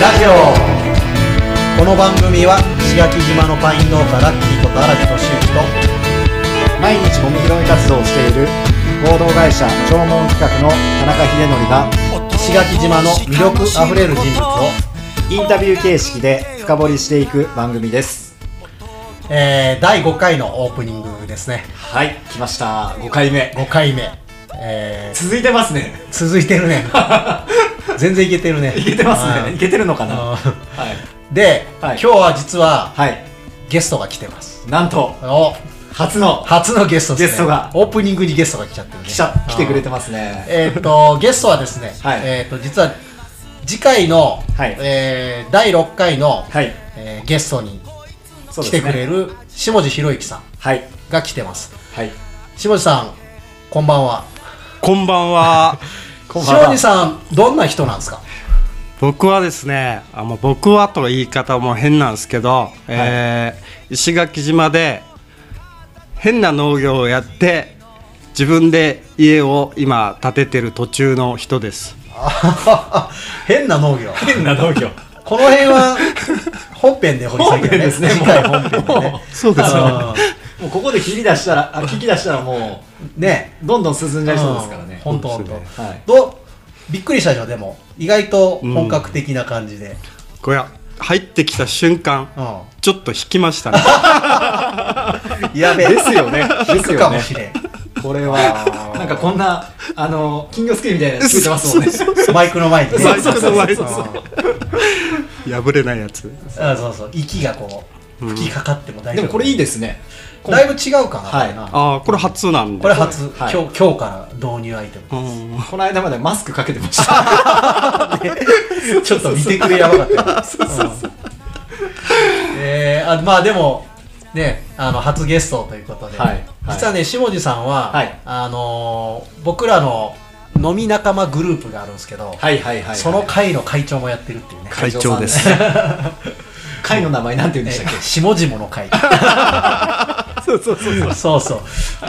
ラジオ。この番組は石垣島のパイン農家ラッキーこと荒木俊之と毎日ゴミ拾い活動をしている合同会社縄文企画の田中秀則が石垣島の魅力あふれる人物を、インタビュー形式で深掘りしていく番組です。えー第5回のオープニングですね。はい来ました。5回目。5回目、えー続いてますね。続いてるね 全然いけてるね。いけてますね。うん。いけてるのかな。はうん。で、はい。今日は実ははい。ゲストが来てます。なんとお。初の。初のゲストですね。ゲストが。オープニングにゲストが来ちゃってるね。来ちゃ来てくれてまますね。えっ、と ゲストはですね、はい。えっ、と実は次回の、はい。えー第6回の、はい。えーゲストに来てくれる下地博之さんはい。が来てます。はい。下地さんこんばんは。こんばんは。こんばんは下地さんどんな人なんですか？僕はですね、あの僕はと言い方も変なんですけど、えー石垣島で変な農業をやって自分で家を今建ててる途中の人です。あ 変な農業。変な農業。この辺は本編で掘り下げる本編ですね。次回本編でね。そうですね。あもうここで切り出したらあ聞き出したらもーね。うどんどん進んじゃいそうですからね。本当本当。はい。どう？びっくりしたでしょでも。意外と本格的な感じで、これ入ってきた瞬間、うん。ちょっと引きましたね。やべえ。ですよね。引くかもしれん。これはなんかこんなあの金魚すくいみたいなやつついてますもんね。マイクの前にね。そうそうそう。うん 破れないやつ。あそうそう。息がこう吹きかかっても大丈夫、でもこれいいですねだいぶ違うか。な、はい。これなああ、これ初なんで。これ初、はい。今日今日から導入アイテムうん。この間までマスクかけてました。ちょっと見てくれやばかったよ。うん。えーあまあでもねあの初ゲストということで、はい。はい実はね下地さんは、はい。あのー僕らの飲み仲間グループがあるんですけど、はいはいはいはい。その会の会長もやってるっていうね。会長です。会 の名前なんて言うんでしたっえ下々の会。け そうそうそうそう。そうそう、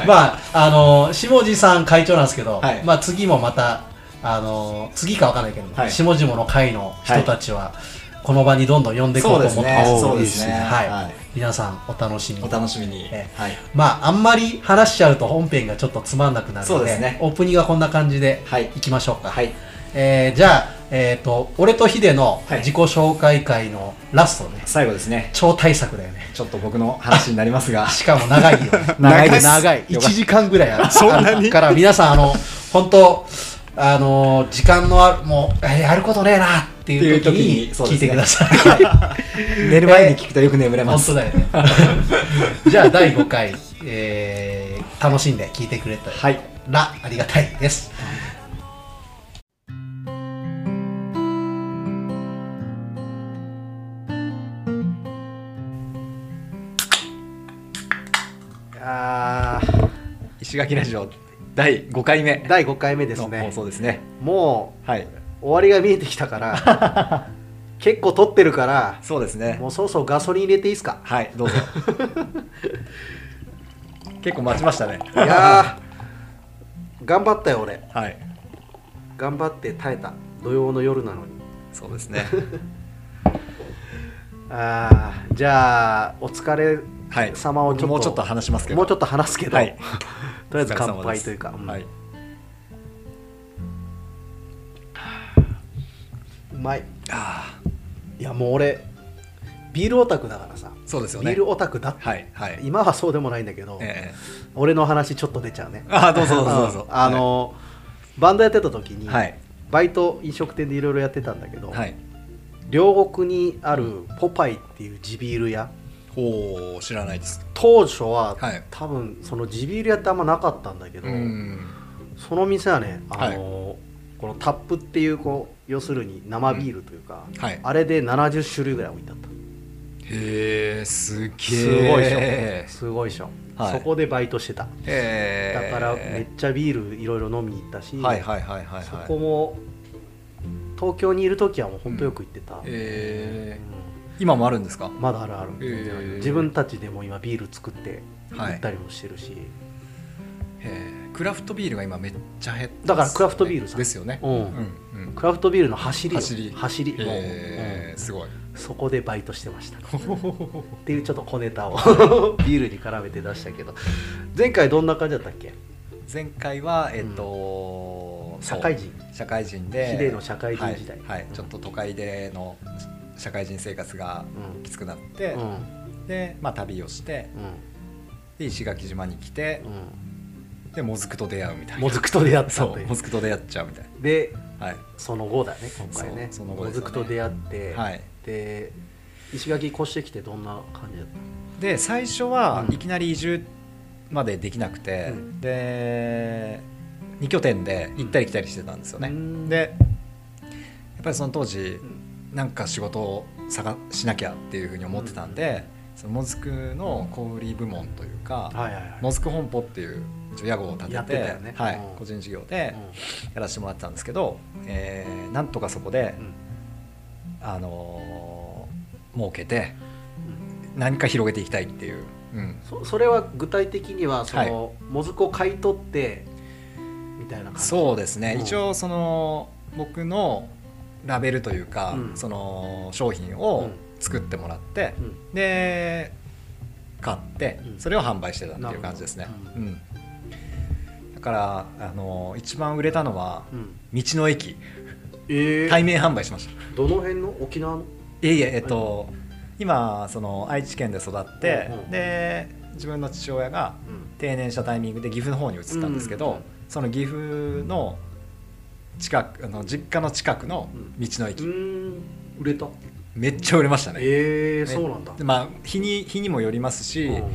まああの下地さん会長なんですけど、はい。まあ次もまたあの次かわかんないけど、はい。下々の会の人たちは、この場にどんどん呼んでいこうと思ってます。そうですね。はい、はい。皆さんお楽しみに。お楽しみに。えはい。まああんまり話しちゃうと本編がちょっとつまんなくなるのでそうですね。オープニングはこんな感じではい。いきましょうか、はい。えーじゃあ、えー、と俺とヒデのはい。自己紹介会のラストね、最後ですね。超大作だよね。ちょっと僕の話になりますが。しかも長いよね。長いです。長い。1時間ぐらいある。そんなに？から皆さんあの本当あの時間のあるもうえーやることねえなっていう時に聞いてください、寝る前に聞くとよく眠れます。本当だよね。じゃあ第5回、えー楽しんで聞いてくれたはい。らありがたいですあー石垣ラジオ第5回目第5回目ですのね放送ですね。もはいう終わりが見えてきたから結構撮ってるからそうですね。もうそろそろガソリン入れていいですか？はいどうぞ。結構待ちましたね。いやー頑張ったよ俺。はい。頑張って耐えた土曜の夜なのに。そうですね。あーじゃあお疲れはい様をちょっともうちょっと話しますけど。もうちょっと話すけど、はい。とりあえず乾杯というか、うん。はい、うまい。あいやもう俺ビールオタクだからさ、そうですよね。ビールオタクだって、はい。はい。今はそうでもないんだけど、ええ俺の話ちょっと出ちゃうね。あどうぞどうぞどうぞ。ん。あの、バンドやってた時に、はい。バイト飲食店でいろいろやってたんだけど、はい。両国にあるポパイっていう地ビール屋ほう知らないです。当初は、はい。多分その地ビール屋ってあんまなかったんだけど、うん。その店はね、あのこのタップっていうこう要するに生ビールというか、はい。あれで70種類ぐらい置いてあった。へえすげすごいでしえょ。すごいでしょ、はい。そこでバイトしてた。だからめっちゃビールいろいろ飲みに行ったし、はいはいはいはいはい。そこも東京にいる時はもう本当よく行ってた、えうん今もあるんですか？まだあるある、へー。自分たちでも今ビール作ってはい。売ったりもしてるし、へー。クラフトビールが今めっちゃ減ってますだからクラフトビールさですよね。うん。うんうん。クラフトビールの走りよ。走り。走り。もう、へすごい。そこでバイトしてました。っていうちょっと小ネタを。ビールに絡めて出したけど。前回どんな感じだったっけ？前回はえっ、と、社会人。社会人で。ヒデの社会人時代。はい。はい。ちょっと都会での社会人生活がうん。きつくなって、うん。で、まあ、旅をしてで石垣島に来てうん。うんでもずくと出会うみたいな。もずくと出会ったそうという。もずくと出会っちゃうみたいでなはい。その後だね今回ね。その後ね。ずくと出会って、はい。で石垣越してきてどんな感じだっで最初はうん。いきなり移住までできなくて、うん。で2拠点で行ったり来たりしてたんですよね、うん。でやっぱりその当時た、なんか仕事を探しなきゃっていうふうに思ってたんで、そのもずくの小売部門というか、はいはいはい。もずく本舗っていう屋号を立ててね。はいうん。個人事業でやらせてもらってたんですけど、えーなんとかそこでう、ん。あのー儲けて何か広げていきたいっていう、うん、そそれは具体的にはその、もずくを買い取ってみたいな感じ？そうですね、うん。一応その僕のラベルというか、うん。その商品をうん。作ってもらって、うん。で買ってうん。それを販売してたっていう感じですね、うん。だからあの一番売れたのはうん。道の駅。えー。対面販売しました。どの辺の？沖縄の？いえいええっと今その愛知県で育って、うんうんで自分の父親がうん。定年したタイミングで岐阜の方に移ったんですけど、うん。その岐阜の近くあの実家の近くの道の駅、うーん。売れた？めっちゃ売れましたね。えー、ねそうなんだ。でまあ日に日にもよりますし、うん。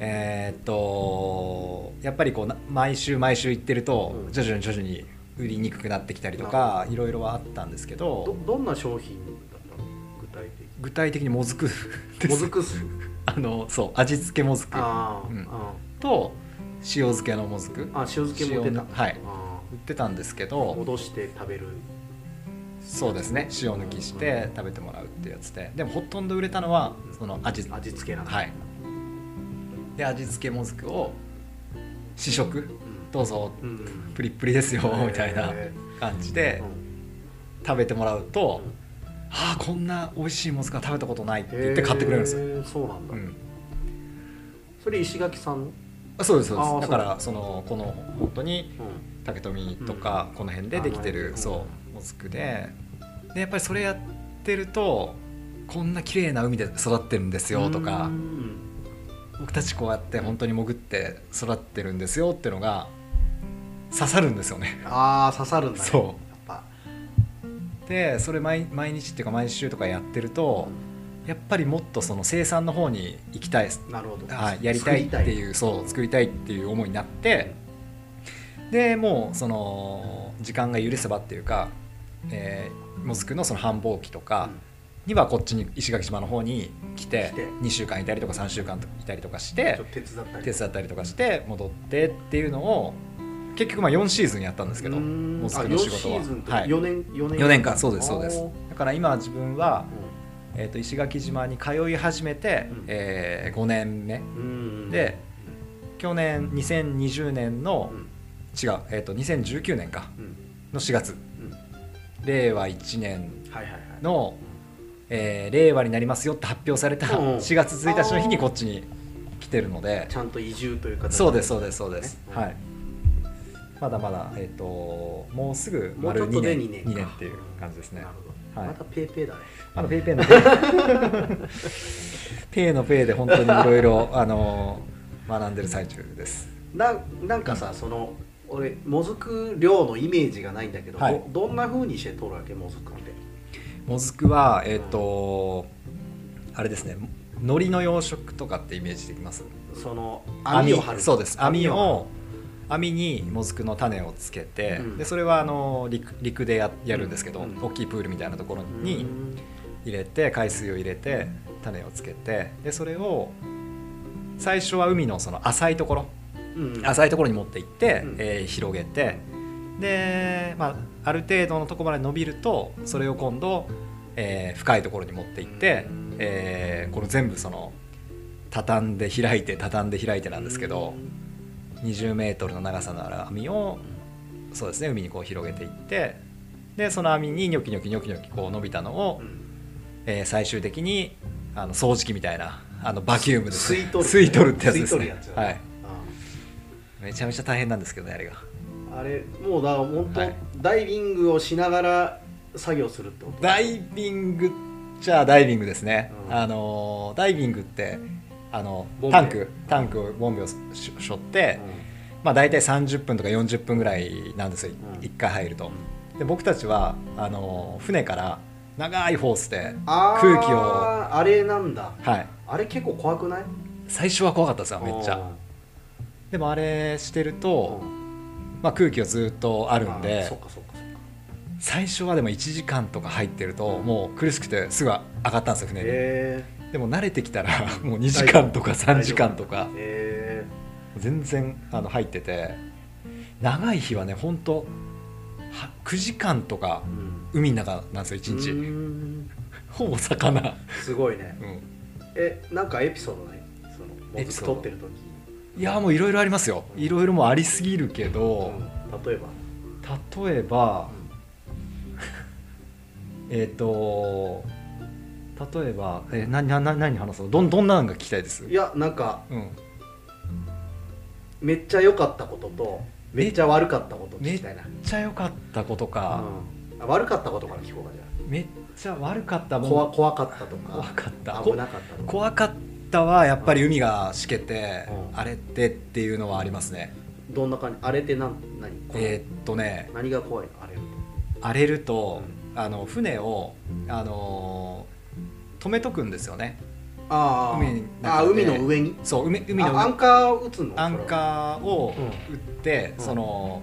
えーっとやっぱりこうな毎週毎週行ってるとうん。徐々に徐々に売りにくくなってきたりとかい。ろいろはあったんですけどどどんな商品だったの？具体具体的にもずく もずく酢 あのそう味付けもずく。うん。あと塩漬けのもずく。ーあ塩漬けも出た。はい。あ売ってたんですけーど戻して食べる。そうですね。塩抜きして食べてもらうってやつで。でもほとんど売れたのはその味。味付けなんだ。はい。で味付けもずくを試食？どうぞ。うん。うんプリップリですよみたいな感じで食べてもらうと「ああこんな美味しいもずくは食べたことない」って言って買ってくれるんですよ、そうなんだ、うん、それ石垣さん？そうですそうです。だからそのこの本当にうん竹富とかこの辺でできてる、うんそうもずくで。でやっぱりそれやってるとこんな綺麗な海で育ってるんですよとかうん。僕たちこうやって本当に潜って育ってるんですよっていうのが刺さるんですよね。ああ刺さるんだね。そう。でそれ毎毎日っていうか毎週とかやってるとやっぱりもっとその生産の方に行きたい。なるほど。はい、やりたいっていうそう作りたいっていう思いになってでもうその時間が許せばっていうか、えー、もずくのその繁忙期とかにはこっちに石垣島の方に来て来て。2週間いたりとか3週間いたりとかしちて手伝ったり。手伝ったりとかして戻ってっていうのを結局まあ4シーズンやったんですけどうーん。もずくの仕事は。あ4シーズンってはい。4年4年4年間そうですそうです。だから今自分は、うえー、と石垣島に通い始めて、うん。え5年目。で去年2020年のうん違う、えー、と2019年か。うん。の4月。うん。令和1年はいはいはい。の、えー令和になりますよって発表されたうん。4月1日の日にこっちに来てるので。ちゃんと移住という形そうですそうですそうです、ね。はい。まだまだ、えー、ともうすぐもうちょ丸2っとで年。2年2年っていう感じですね。はい。またペーペーだね。まだペイペイのペイ ペイのペイで本当にいろいろあの学んでる最中です。ななんかさ、その俺もずく漁のイメージがないんだけど、はい。どどんな風にして取るわけもずくって？もずくはえっ、とあれですね海苔の養殖とかってイメージできます？その網を張る。そうです。網張を網にもずくの種をつけて、うん。でそれはあの陸陸でややるんですけど、うん大きいプールみたいなところるに入れて海水を入れて種をつけてでそれを最初は海のその浅いところ浅いところに持っていって、うん。えー広げてで、まあ、ある程度のところまで伸びるとそれを今度、えー深いところに持っていって、うんえーこれ全部その畳んで開いて畳んで開いてなんですけど、20メートルの長さのある網をそうですね海にこう広げていってでその網にニョキニョキニョキニョキこう伸びたのをうん。えー最終的にあの掃除機みたいなあのバキュームで吸い取る。吸い取るってやつですね。はいめちゃめちゃ大変なんですけどねあれが。あれもうだから本当、はい。ダイビングをしながら作業するってこと？ダイビングじゃあダイビングですね、うん。あのダイビングってあのタンクタンクをボンベをししょって、まあ、大体30分とか40分ぐらいなんですよ、うん。1回入ると。で僕たちはあの船から長いホースで空気をあれなんだ。はい。あれ結構怖くない？最初は怖かったですよめっちゃでもあれしてるうん。と、まあ、空気がずっとあるんあで最初はでも1時間とか入ってるともう苦しくてすぐ上がったんですよ船に。へでも慣れてきたら もう2時間とか3時間とか。全然あの入ってて。長い日はね本当は9時間とか海の中なんですよ1う日 ほぼ魚、すごいね。うん、えなんかエピソードない？そのソード取ってる時いやもういろいろありますよ。いろいろもうありすぎるけど、うん例えば？例えば えっ、と例えばえななな何話そう？どんどんなのが聞きたいです？いやなんかうん。めっちゃ良かったこととめっちゃ悪かったこと聞めっきたいな、ちゃ良かったことか、うん、あ悪かったことから聞こうかじゃめっちゃ悪かったあもん。怖怖かったとか。怖かった。危なかった怖かったはやっぱり海がしけて、うん。あれってっていうのはありますね、どんな感じ？あれって何何？えーっとね何が怖いの？あれって荒れると、あの船を、あのー止めとくんですよね。あー。海の中あで海の上に？そう海海のあアンカー打つの？アンカーをうん打って、うん。その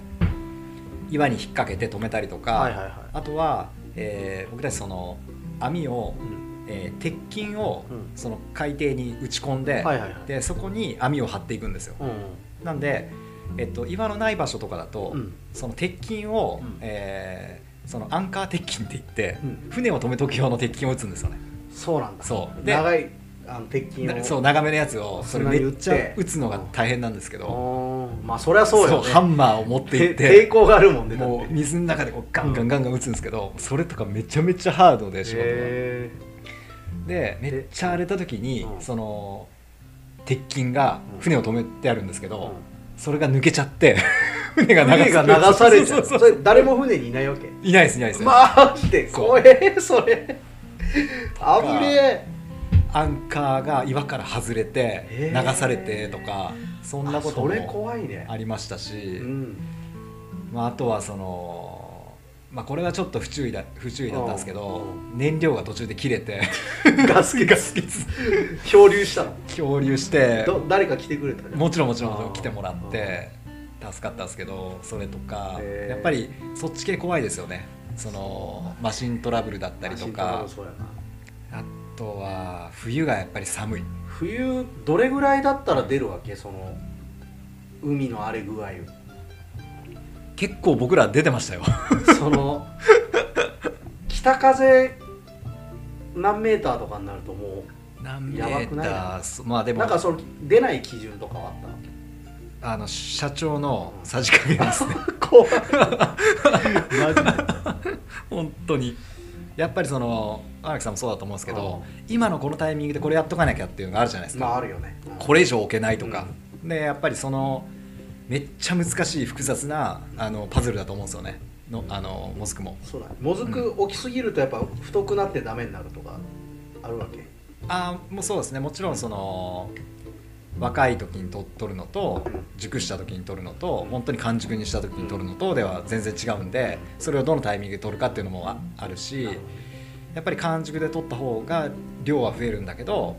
岩に引っ掛けて止めたりとか、はいはいはい。あとは、えー僕たちその網を、うんえー鉄筋を、うん。その海底に打ち込んで,、はいはいはい。でそこに網を張っていくんですよ、うんなんで、えっと、岩のない場所とかだと、うん。その鉄筋を、うん。えーそのアンカー鉄筋って言って、うん。船を止めとく用の鉄筋を打つんですよね。そうなんだ。そう。で長いあの鉄筋そう長めのやつをそれめっちゃ打つのが大変なんですけど、まあそりゃそうよね。ハンマーを持っていって 抵て抗があるもんねもう水の中でこうガンガンガンガン打つんですけど、それとかめちゃめちゃハードで仕事が。へでめっちゃ荒れた時に、うん。その鉄筋がうん。船を止めてあるんですけど、うん。それが抜けちゃって 船が流されちゃう。誰も船にいないわけ？いないですいないです、マジで？怖えそれ。危ねアンカーが岩から外れて流されてとかそんえなことも怖いね。ありましたし、うん。まあ、あとはその、まあ、これはちょっと不注意だ不注意だったんですけど、う燃料が途中で切れて。ガスガス欠。漂流したの？漂流して。ど誰か来てくれたの？もちろんもちろん来てもらって助かったんですけどそれとかやっぱりそっち系怖いですよね。そのマシントラブルだったりとか。あとは冬がやっぱり寒い。冬どれぐらいだったら出るわけ？その海の荒れ具合結構僕ら出てましたよ。その北風何メーターとかになるとも何メやばくない？ーター？そまあでもうなんかその出ない基準とかはあった？のあの社長のさじ加減ですね。怖い。マジで。本当に。やっぱりその荒木さんもそうだと思うんですけど今のこのタイミングでこれやっとかなきゃっていうのがあるじゃないですか、まああるよね。これ以上置けないとか、でやっぱりそのめっちゃ難しい複雑なあのパズルだと思うんですよね。のあのモズクも。そうだね。もずく大きすぎるとやっぱ太くなってダメになるとかあるわけ？あーもうそうですね。もちろんその若い時にと取るのと熟した時に取るのと本当に完熟にした時に取るのとでは全然違うんでそれをどのタイミングで取るかっていうのもああるしやっぱり完熟で取った方が量は増えるんだけど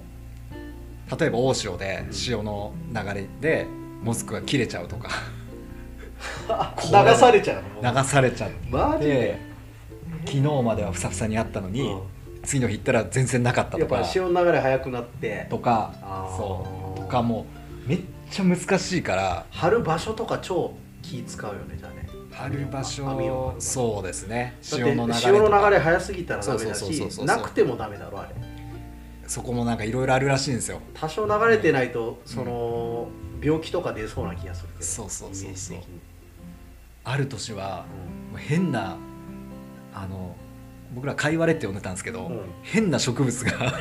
例えば大潮で潮の流れでモズクが切れちゃうとか。流されちゃうの？流されちゃって。昨日まではふさふさにあったのに、うん。次の日行ったら全然なかったやっぱとか潮の流れ速くなって。とかそう。とかもうめっちゃ難しいから。張る場所とか超気使うよねじゃあね。張る場所そうですね。潮の流れ潮とか。の流れ速すぎたらダメだしなくてもダメだろあれ。そこもなんかいろいろあるらしいんですよ。多少流れてないとその病気とか出そうな気がするけどそうそうそうそう。ある年はもう変なあの僕らカイワレって呼んでたんですけど、うん。変な植物が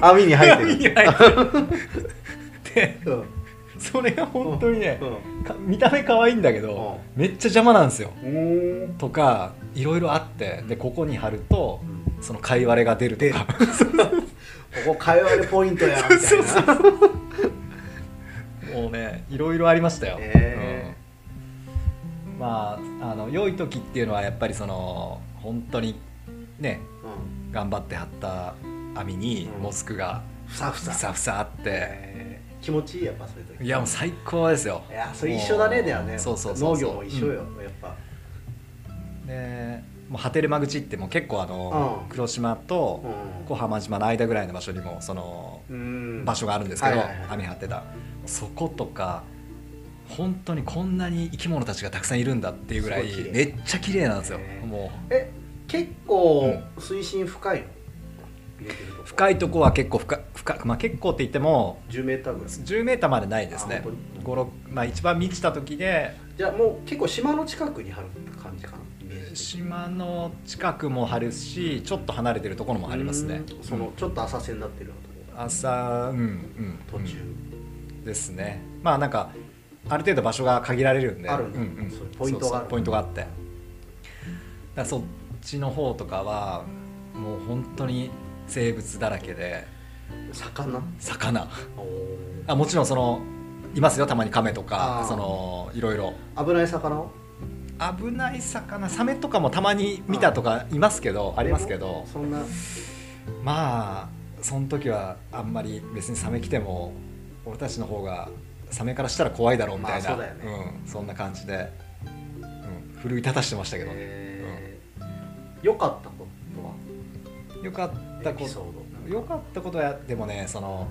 網に入ってる。網に入っててうん。それが本当にね、見た目可愛いんだけど、めっちゃ邪魔なんですよ。うんとかいろいろあってでここに貼るとそのカイワレが出るとか。ここ会話でポイントやみたいな もうねいろいろありましたよ、へうん。まああの良い時っていうのはやっぱりその本当にねうん。頑張って貼った網にうん。モスクがふさふさ。ふさふさあって、えー気持ちいいやっぱそういう時。いやもう最高ですよ。いやそれ一緒だねだよね。そうそうそうそう。農業も一緒よ、やっぱ。でもう果てる間口ってもう結構あの、うん。黒島とうん。小浜島の間ぐらいの場所にもそのうん。場所があるんですけど、網張ってたそことか本当にこんなに生き物たちがたくさんいるんだっていうぐらいめっちゃ綺麗なんですよ。もえ結構水深深いう深いとこは結構深深まあ結構って言っても10メーターぐらい。10メーターまでないですね。あ本5 6まあ一番満ちた時でじゃあもう結構島の近くに張る感じかな島の近くも張るしちょっと離れてるところもありますね。うん。そのちょっと浅瀬になってるようなとこ。朝うんうん途中、うんですね。まあなんかある程度場所が限られるんで。あるんだうんうん。ポイントがあるポイントがあって。だそっちの方とかはもう本当に生物だらけで。魚？魚。あもちろんそのいますよたまにカメとか。そのいろいろ。危ない魚？を危ない魚。サメとかもたまに見たとかいますけどありますけど。そんな。まあその時はあんまり別にサメ来ても俺たちの方がサメからしたら怖いだろうみたいな、まあそうん、そんな感じで、うん、奮い立たしてましたけどね、えー良かったことは？よかったこと。よかったことはでもねその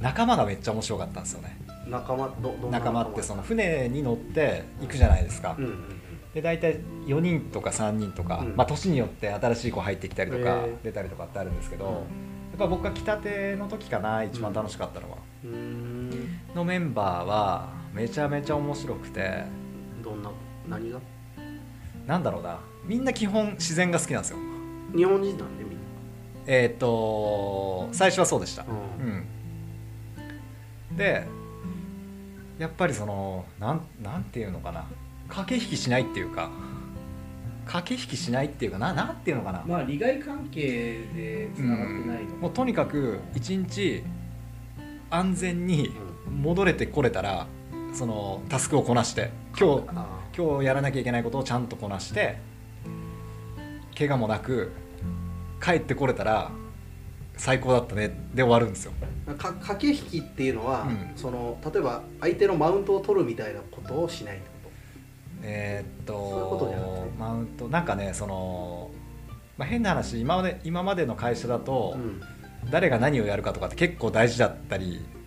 仲間がめっちゃ面白かったんですよね。仲間仲間ってその船に乗って行くじゃないですか、うんうんで大体4人とか3人とか、うん。まあ、年によって新しい子入ってきたりとか出たりとかってあるんですけど、うん。やっぱ僕が来たての時かな一番楽しかったのは、うのメンバーはめちゃめちゃ面白くて。どんな何が？なんだろうな。みんな基本自然が好きなんですよ。日本人なんでみんな。えっ、と最初はそうでした、うん。うん。でやっぱりそのなんなんていうのかな。駆け引きしないっていうか。駆け引きしないっていうかな。なんていうのかな、まあ利害関係でつながってないのもうとにかく一日安全に戻れてこれたらそのタスクをこなして今日あ今日やらなきゃいけないことをちゃんとこなして怪我もなく帰ってこれたら最高だったねで終わるんですよ。駆け引きっていうのは、うん。その例えば相手のマウントを取るみたいなことをしないってこえーっとマウントなんかねその、まあ、変な話今まで今までの会社だと、と、うん。誰が何をやるかとかって結構大事だったりうん、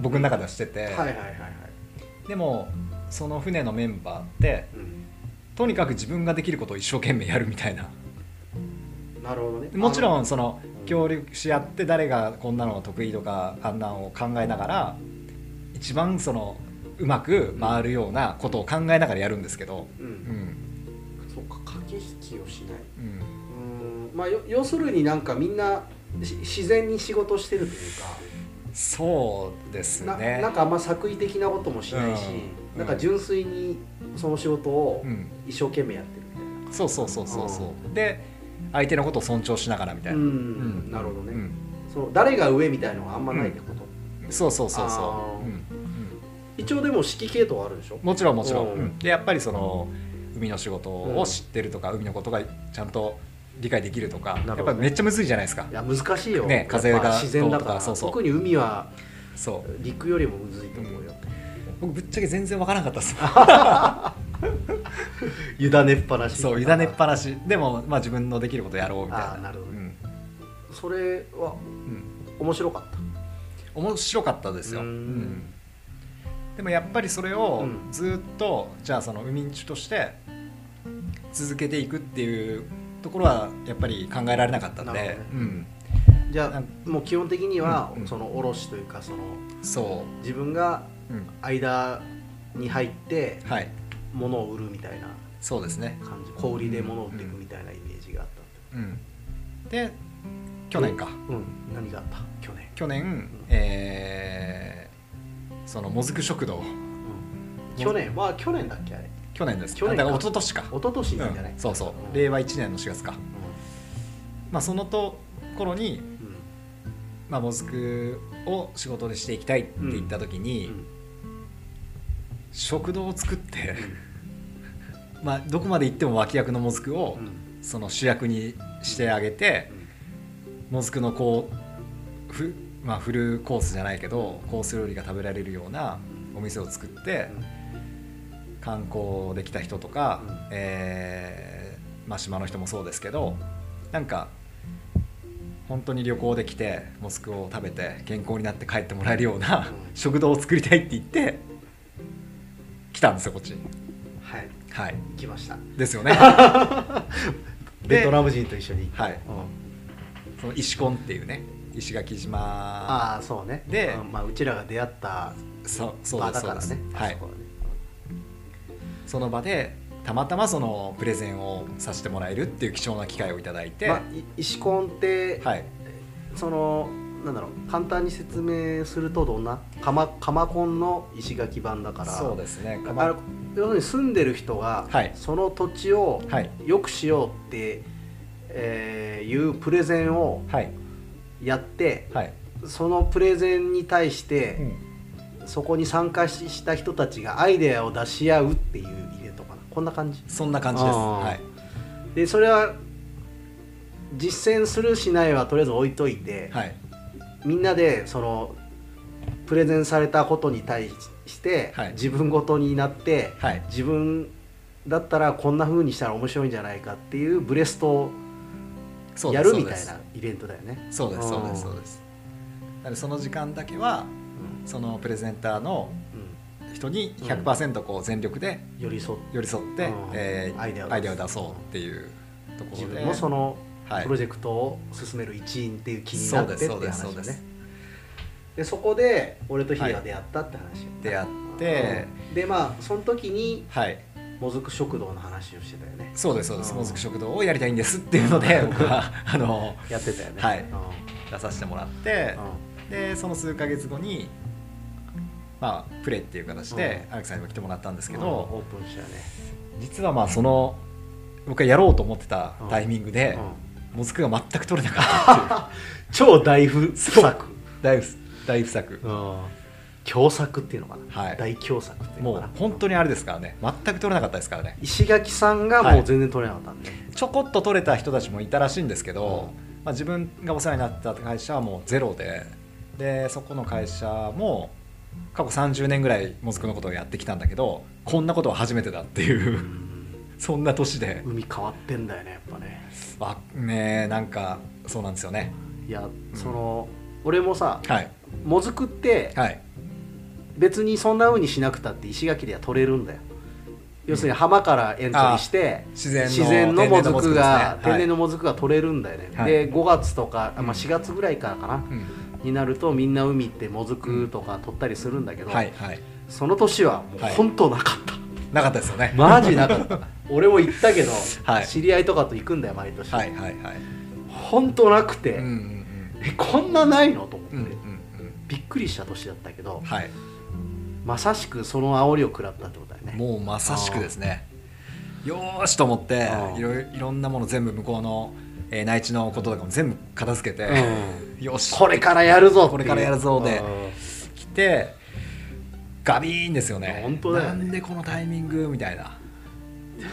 僕の中ではしてて、でもその船のメンバーってうん、とにかく自分ができることを一生懸命やるみたいな。なるほどね。もちろあんそのうん。協力し合って誰がこんなの得意とかあんなのを考えながら一番そのうまく回るようなことを考えながらやるんですけど、う、うん。んそうか駆け引きをしない。うん、うん。まあよ要するになんかみんなし自然に仕事してるというそうですか、ね。ななんかあんま作為的なこともしないし、うん。なんか純粋にその仕事をうん、一生懸命やってるみたいな。そうそうそうそうそう。で相手のことを尊重しながらみたいな、うん。うん。なるほどね、うん。その誰が上みたいのがあんまないってこと、そうそうそうあそー。う、うん。うん。一応でも指揮系統あるでしょ？もちろんもちろん、うん。うん。でやっぱりその海の仕事を知ってるとか、海のことがちゃんと理解できるとかね。やっぱりめっちゃむずいじゃないですか。いや難しいよ、ね風が自然だから。そうそう。特に海はそう。陸よりもむずいと思うよ、僕ぶっちゃけ全然わからなかったです。委ねっぱなし。そう委ねっぱなし。でも、まあ、自分のできることやろうみたいな。なるほど。うん。それはうん。面白かった？面白かったですよ、ううん。ん。でもやっぱりそれをうん。ずっと、じゃあその海人として続けていくっていうところはやっぱり考えられなかったんで、ね。うん、じゃあもう基本的には、うんうん。その卸というかそのそ自分がう、うん、間に入ってはい。物を売るみたいなそうですね。感じ。小売りで物を売っていくみたいなイメージがあったんで。うん、で去年か。うん。何があった？去年。去年、えーそのもずく食堂。去年は去年だっけあれ？去年です去年か。あだから一昨年か。一昨年じゃない、うん。そうそう、うん。令和1年の4月か、まあ、そのと頃に、うん。まあ、もずくを仕事でしていきたいって言った時に、うん。食堂を作って、まあ、どこまで行っても脇役のもずくを、うん。その主役にしてあげて、もずくのこうふ、まあ、フルコースじゃないけどコース料理が食べられるようなお店を作って、観光できた人とか、うん。えーまあ、島の人もそうですけどなんか本当に旅行できてモスクを食べて健康になって帰ってもらえるような、うん。食堂を作りたいって言って来たんですよこっち。はい。はい。行きました。ですよね。ベトナム人と一緒に。はい。うん。その石コンっていうね石垣島。ああそうね。でうん。まあ、うちらが出会ったそそうそうですだからね。はい。あその場でたまたまそのプレゼンをさせてもらえるっていう貴重な機会をいただいて、まあ、い石コンって、はい。そのなんだろう簡単に説明するとどんな？鎌鎌コンの石垣版だから。そうですね。要するに住んでる人が、はい。その土地をはい。良くしようって、えーいうプレゼンをはい。やってはい、そのプレゼンに対しうて、んそこに参加した人たちがアイデアを出し合うっていうイベントかな。こんな感じ。そんな感じです。はい。でそれは実践するしないはとりあえず置いといて、はい。みんなでそのプレゼンされたことに対して、はい。自分ごとになって、はい。自分だったらこんな風にしたら面白いんじゃないかっていうブレストをやるみたいなイベントだよね。ですそうですそうです。うんそうです。なのでその時間だけはそのプレゼンターのうん。人に100%こう全力で寄り添って。寄り添って、うん。えーアイデアを出そうっていうところで。自分もそのはい。プロジェクトを進める一員っていう気になってっていうそうです話ね。でそこで俺とヒデが出会ったって話よ、出会って。うん。でまあその時にはい。もずく食堂の話をしてたよね。そうですそうです。うん。もずく食堂をやりたいんですっていうので僕はあのやってたよね。はい。うん。出させてもらって。でその数ヶ月後にまあプレイっていう形で荒木さんにも来てもらったんですけうんど、オープンしたよね。実はまあその僕がやろうと思ってたタイミングで、うん。もずくが全く取れなかったっていう。超大不作。大不大不作。うん。共作っていうのかな、はい。大共作っていうのもう本当にあれですからね。全く取れなかったですからね。石垣さんがもう全然取れなかったんで、ちょこっと取れた人たちもいたらしいんですけど、まあ、自分がお世話になった会社はもうゼロででそこの会社も過去30年ぐらいもずくのことをやってきたんだけどこんなことは初めてだっていうそんな年で。海変わってんだよねやっぱね。あねえなんかそうなんですよね。いやその、俺もさはい。もずくってはい。別にそんな風にしなくたって石垣では取れるんだよ。要するに浜からエントリーして、自然の自然のもずくが天然ののもずくが取れるんだよね、はい。で5月とか、あまあ、うん。4月ぐらいからかな、うんになるとみんな海ってもずくとか取ったりするんだけど、はいはい。その年はもうはい。本当なかった、なかったですよね。マジなかった。俺も行ったけど、はい。知り合いとかと行くんだよ毎年、はいはいはい。本当なくて、うんうんえこんなないのと思って、うんうんうん。うんびっくりした年だったけどはい。まさしくその煽りを食らったってことだよね。もうまさしくですね。よーしと思っていろいろんなもの全部向こうの、えー内地のこととかも全部片付けて、うん。よし。これからやるぞこれからやるぞでうん。来てガビーンですよね。本当だよね。なんでこのタイミングみたいな。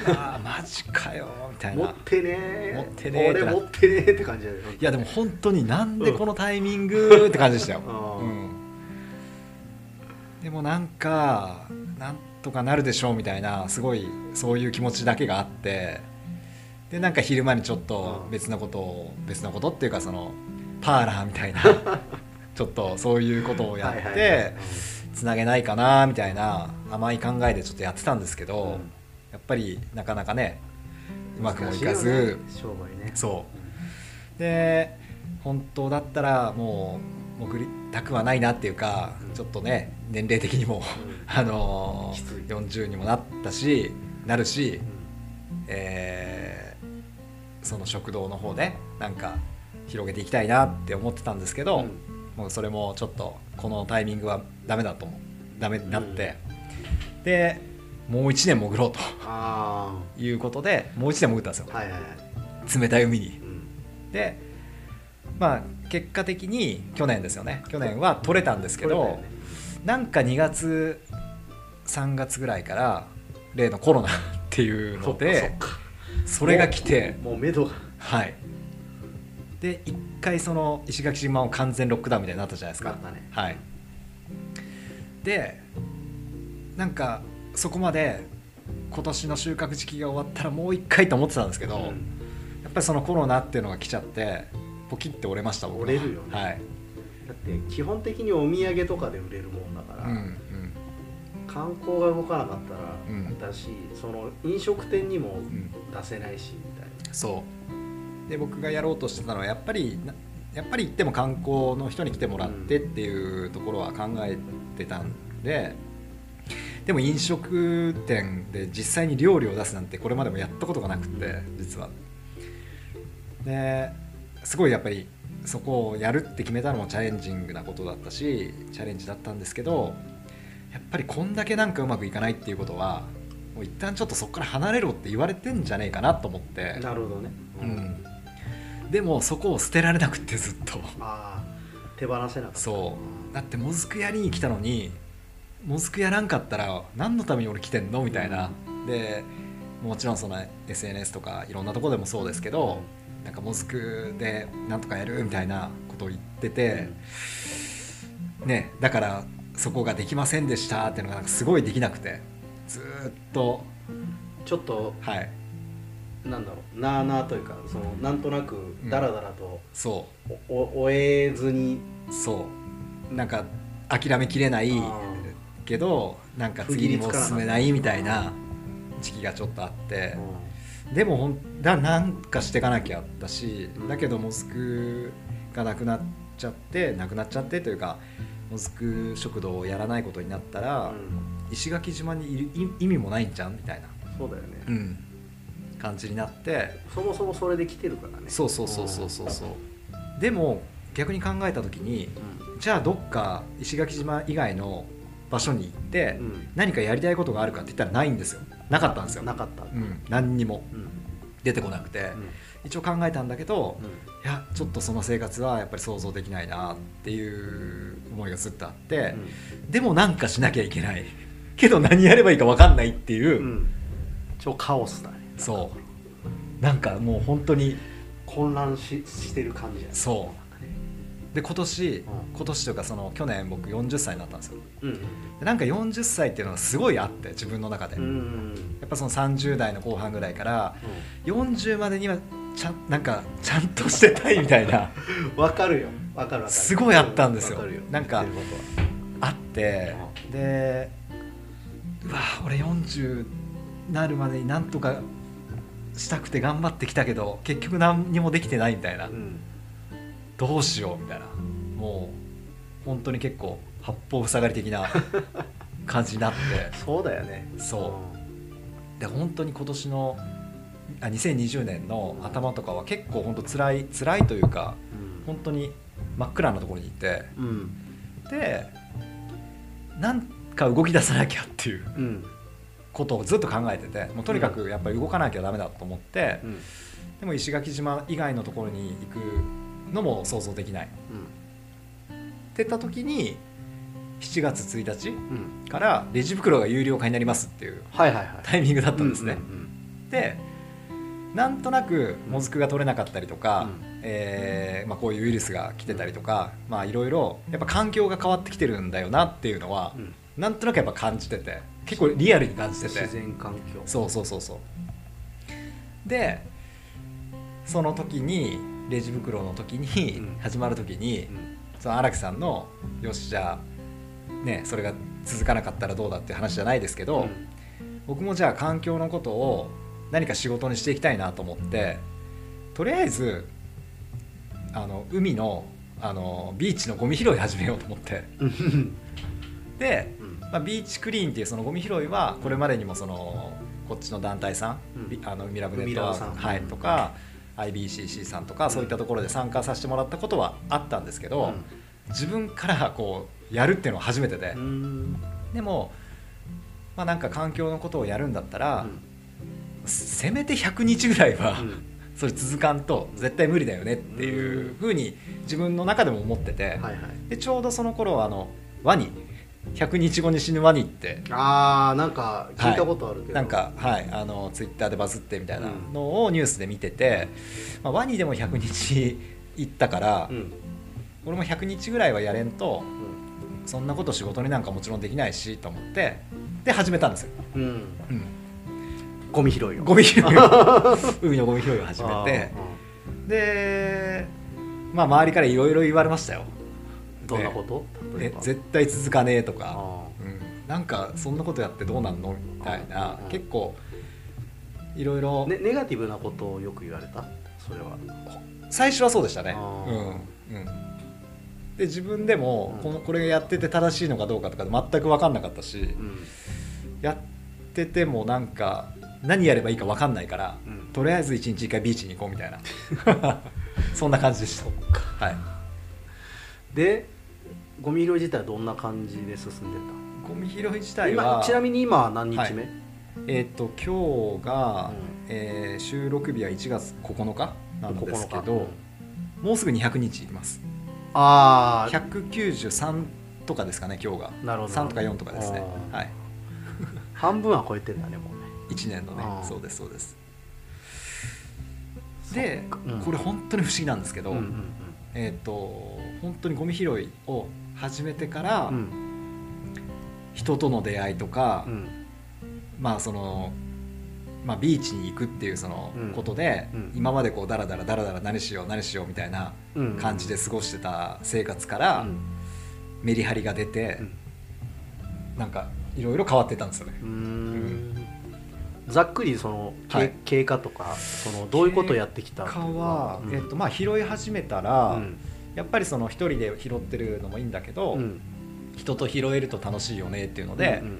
うわーマジかよみたいな。持ってねえ持ってね俺持ってねえって感じだよいやでも本当になんでこのタイミングって感じでしたよ、うん。うん。でもなんかなんとかなるでしょうみたいなすごいそういう気持ちだけがあってでなんか昼間にちょっとうん。別のことを別のことっていうかそのパーラーみたいな ちょっとそういうことをやってつなげないかなみたいな甘い考えでちょっとやってたんですけど、うん。やっぱりなかなかねうまくもいかずね商売ね。そう。で本当だったらもう潜りたくはないなっていうか、うん。ちょっとね年齢的にも、あのー40にもなったしなるし、うん。えーその食堂の方でなんか広げていきたいなって思ってたんですけど、うん。もうそれもちょっとこのタイミングはダメだと思う。ダメになって、でもう1年潜ろうあということでもう1年潜ったんですよ。あはいはいはい、冷たい海に。うん、でまあ結果的に去年ですよね。去年は取れたんですけど、ね。なんか2月3月ぐらいから例のコロナっていうのでそれが来て。もう目処が。はい。で一回その石垣島を完全ロックダウンみたいになったじゃないですか。なったね。はい。でなんかそこまで今年の収穫時期が終わったらもう一回と思ってたんですけど、うん。やっぱりそのコロナっていうのが来ちゃってポキって折れました僕は。折れるよね。はい。だって基本的にお土産とかで売れるもんだから、うんうん観光が動かなかったら、うん。だしその飲食店にもうん出せないしみたいな。そう。で僕がやろうとしてたのはやっぱりなやっぱり行っても観光の人に来てもらってっていうところは考えてたんででも飲食店で実際に料理を出すなんてこれまでもやったことがなくて実は。ですごいやっぱりそこをやるって決めたのもチャレンジングなことだったしチャレンジだったんですけどやっぱりこんだけなんかうまくいかないっていうことはもう一旦ちょっとそこから離れろって言われてんじゃねえかなと思って。なるほどね、うん、でもそこを捨てられなくてずっと。ああ手放せなかった。そう。だってもずくやりに来たのにもずくやらんかったら何のために俺来てんのみたいな。でもちろんその SNS とかいろんなとこでもそうですけどなんかもずくでなんとかやるみたいなことを言っててねだからそこができませんでしたっていうのがすごいできなくてずーっと。ちょっとはい。なんだろうなあなあというかそのなんとなくダラダラとそおお終えずに、うそう。なんか諦めきれないあけどなんか次にも進めないみたいな時期がちょっとあって。ーでもほんだなんかしていかなきゃだしだけどモズクがなくなっちゃってなくなっちゃってというかモズク食堂をやらないことになったら、うん。石垣島にいる意意味もないんじゃんみたいな、そうだよね、うん、感じになって。そもそもそれで来てるからね。そうそうそうそうそうそう。でも逆に考えた時にうじゃあどっか石垣島以外の場所に行って、何かやりたいことがあるかって言ったらないんですよ。なかったんですよ、なかった。うん、何にも。うん。出てこなくて、一応考えたんだけどうん。いやちょっとその生活はやっぱり想像できないなっていう思いがずっとあって、でもなんかしなきゃいけないけど何やればいいか分かんないっていう、うん。うん超カオスだね。そう。なんかもう本当に混乱ししてる感じそうで今年、ん。今年というかその去年僕40歳になったんですよ。うんでなんか40歳っていうのはすごいあって自分の中で、うんうやん。っぱその30代の後半ぐらいから40までにはちゃんなんかちゃんとしてたいみたいな。わかるよ。わかるわかる。すごいあったんですよ。わかるよ。なんかあってでうわ俺40なるまでになんとかしたくて頑張ってきたけど結局何にもできてないみたいな、うんどうしようみたいな。もう本当に結構八方塞がり的な 感じになって。そうだよね。そう。で本当に今年のあ2020年の頭とかは結構本当辛い辛いというかうん。本当に真っ暗なところにいて。うん。でなんか動き出さなきゃっていううん。ことをずっと考えててもうとにかくやっぱり動かなきゃダメだと思って、うん。でも石垣島以外のところに行くのも想像できない。って言った時に7月1日うん。うんからレジ袋が有料化になりますっていうタイミングだったんですね、うんうんでなんとなくもずくが取れなかったりとか、うん。えーまあ、こういうウイルスが来てたりとかまあいろいろやっぱ環境が変わってきてるんだよなっていうのは、うん。なんとなくやっぱ感じてて結構リアルに感じてて。自然環境。そうそうそうそう。でその時にレジ袋の時に、うん。始まる時に、うん。その荒木さんの「よしじゃあねそれが続かなかったらどうだ」って話じゃないですけど、僕もじゃあ環境のことを何か仕事にしていきたいなと思ってとりあえずあの海のあのビーチのゴミ拾い始めようと思って。うん。で、うん。まあ、ビーチクリーンっていうそのゴミ拾いはこれまでにもそのこっちの団体さん、うん。ビあの海ラブネットワーク、はい、とか IBCC さんとかそういったところで参加させてもらったことはあったんですけど、自分からこうやるっていうのは初めてで、うん。でも、まあ、なんか環境のことをやるんだったら、せめて100日ぐらいは、うん。それ続かんと絶対無理だよねっていうふうに自分の中でも思ってて、でちょうどその頃あのワニ100日後に死ぬワニって。ああなんか聞いたことあるけど、なんか、はい、あのツイッターでバズってみたいなのをニュースで見てて、まあ、ワニでも100日行ったから、うん。俺も100日ぐらいはやれんとうん。そんなこと仕事になんかもちろんできないしと思ってで始めたんですよ、うん。うん、ゴミ拾いを。ゴミ拾いを。海のゴミ拾いを始めて。あで、まあ、周りからいろいろ言われましたよ。ーどんなこと？例えば。え絶対続かねえとか、あうん、なんかそんなことやってどうなんの？みたいな。うん。結構いろいろ。ネガティブなことをよく言われた？それは。最初はそうでしたね。あ。うん。ーうん、で自分でもうん。このこれやってて正しいのかどうかとか全く分かんなかったしうん。やっててもなんか何やればいいか分かんないから、うん。とりあえず一日一回ビーチに行こうみたいな。そんな感じでした。はい、でゴミ拾い自体はどんな感じで進んでゴミ拾い自た体は今ちなみに今は何日目、えっ、と今日が、うん。えー収録日は1月9日なんですけ9日。ど、もうすぐ200日いきます。ああ193とかですかね今日が。なるほど。3とか4とかですね。はい。半分は超えてんだねもうね。1年のね。そうですそうです。で、うん。これ本当に不思議なんですけど、うんうん。えっ、と本当にゴミ拾いを始めてから、うん。人との出会いとか、うん。まあそのまあ、ビーチに行くっていうそのうん。ことで、うん。今までこうダラダラダラダラ何しよう何しようみたいなうん。感じで過ごしてた生活から、うん。メリハリが出て、うん。なんかいろいろ変わってたんですよね。ざっくりその、けはい。経過とかそのどういうことをやってきた他は、うん。えっとまあ、拾い始めたら、うんやっぱりその一人で拾ってるのもいいんだけど、うん。人と拾えると楽しいよねっていうので、うん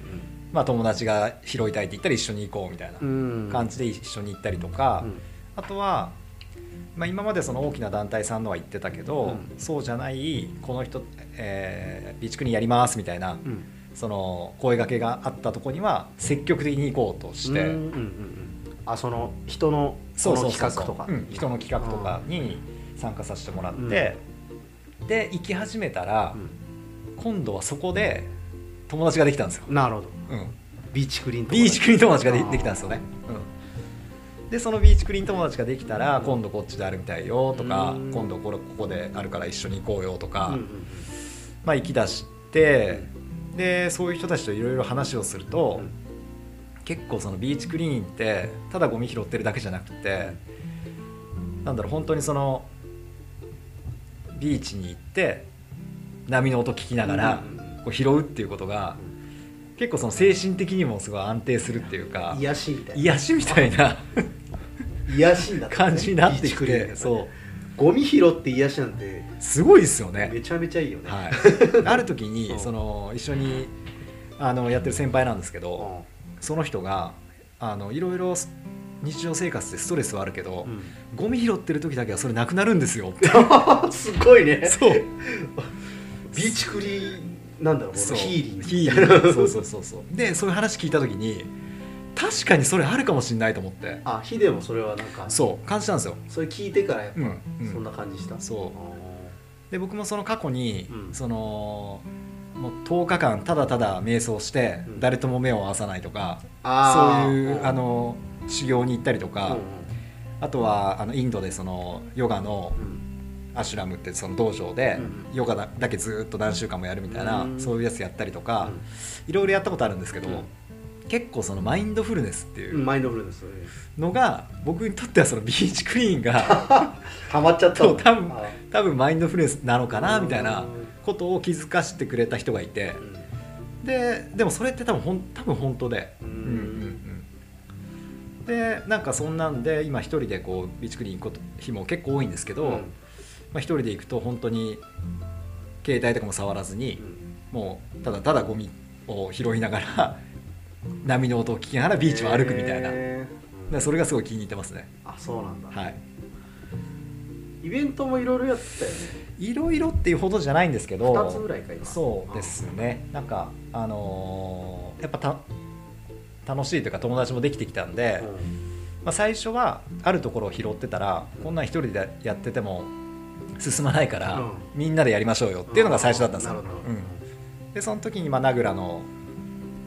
まあ、友達が拾いたいって言ったら一緒に行こうみたいなうん。うん感じで一緒に行ったりとか、うん。あとは、まあ、今までその大きな団体さんのは言ってたけど、うん。そうじゃないこの人、えー、ビーチクリーンやりますみたいな、うん。その声掛けがあったところには積極的に行こうとして、うんうんうんうん。あその人のの企画とか、うん。人の企画とかに参加させてもらって、で行き始めたら、今度はそこで友達ができたんですよ、なるほど。うん、ビーチクリーンビーチクリーン友達がでできたんですよね、うん、でそのビーチクリーン友達ができたら今度こっちであるみたいよとかうん。今度これここであるから一緒に行こうよとか、うんうん。まあ行き出してでそういう人たちといろいろ話をすると、うん。結構そのビーチクリーンってただゴミ拾ってるだけじゃなくてなんだろう本当にそのビーチに行って波の音聞きながらこう拾うっていうことが結構その精神的にもすごい安定するっていうか癒しみたいな。癒しみたいな癒しになったね。感じになってきてそう。ゴミ拾って癒しなんてすごいですよね。めちゃめちゃいいよね、はい、ある時うん。にその一緒にあのやってる先輩なんですけうどその人があのいろいろ日常生活でストレスはあるけど、ん。ゴミ拾ってる時だけはそれなくなるんですよ。すごいね。そう。ビーチクリーンなんだろうそう。ヒーリングヒーリングそうそうそうそう。でそういう話聞いた時に確かにそれあるかもしれないと思って。あヒデもそれはなんか。そう。感じたんですよ。それ聞いてからやっぱ、うんうん。そんな感じした。そう。で僕もその過去に、うん。そのもう10日間ただただ瞑想して、うん。誰とも目を合わさないとかそういう、うん。あの修行に行ったりとか、うんあとはあのインドでそのヨガのうん。アシュラムってその道場でうんヨガだだけずっと何週間もやるみたいな、うんそういうやつやったりとか、いろいろやったことあるんですけど、うん。結構そのマインドフルネスっていううんマインドフルネスのが僕にとってはそのビーチクリーンが ハマっちゃった多分あ多分マインドフルネスなのかなうんみたいなことを気づかせてくれた人がいて。うん。ででもそれって多分ほん多分本当で。うんでなんかそんなんで今一人でこうビーチクリーン行くこと日も結構多いんですけど、うん。まあ、一人で行くと本当に携帯とかも触らずにもうただただゴミを拾いながら 波の音を聞きながらビーチを歩くみたいな、へー。でそれがすごい気に入ってますね。あそうなんだ、はい。イベントもいろいろやってたよね。いろいろっていうほどじゃないんですけど2つぐらいか今。そうですね。なんかあのーやっぱた楽しいというか友達もできてきたんで、まあ、最初はあるところを拾ってたらこんなん一人でやってても進まないから、うん。みんなでやりましょうよっていうのが最初だったんですよ、うん。でその時にまあ名倉の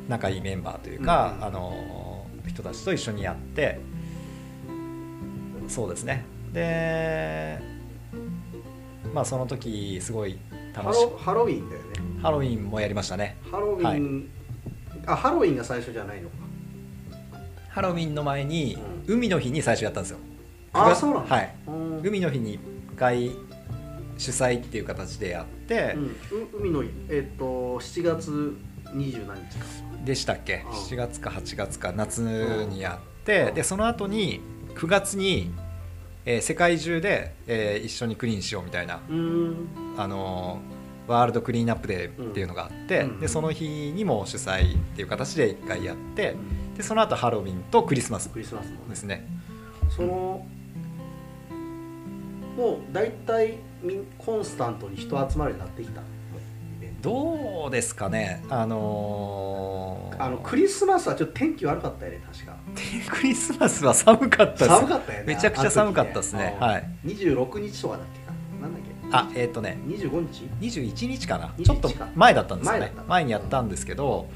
仲いいメンバーというか、うん。あの人たちと一緒にやってそうですね。でまあその時すごいハ楽しロハロウィンだよね。ハロウィンもやりましたね。ハロウィン、あハロウィンが最初じゃないのかハロウィンの前に、う海の日に最初やったんですよ。あそうなはい。うん。海の日に1回主催っていう形でやって、うん、う海のえっ、と7月二十何日か。でしたっけ？うん。7月か8月か夏にやって、うん。でその後に9月に、えー世界中で、えー一緒にクリーンしようみたいな、あのーワールドクリーンアップデーっていうのがあって、うん。でその日にも主催っていう形で1回やってでその後ハロウィンとクリスマスクリスマスもね。ですね。そのもう大体コンスタントに人集まるようになってきた。どうですかね。あのーあのクリスマスはちょっと天気悪かったよね確か。クリスマスは寒かったです。寒かったよね。めちゃくちゃ寒かったですね。あの時はい。26日とかだっけか。なんだっけ。あえっ、とね。25日？21日かな。21ちょっと前だったんですよね。前にやったんですけど、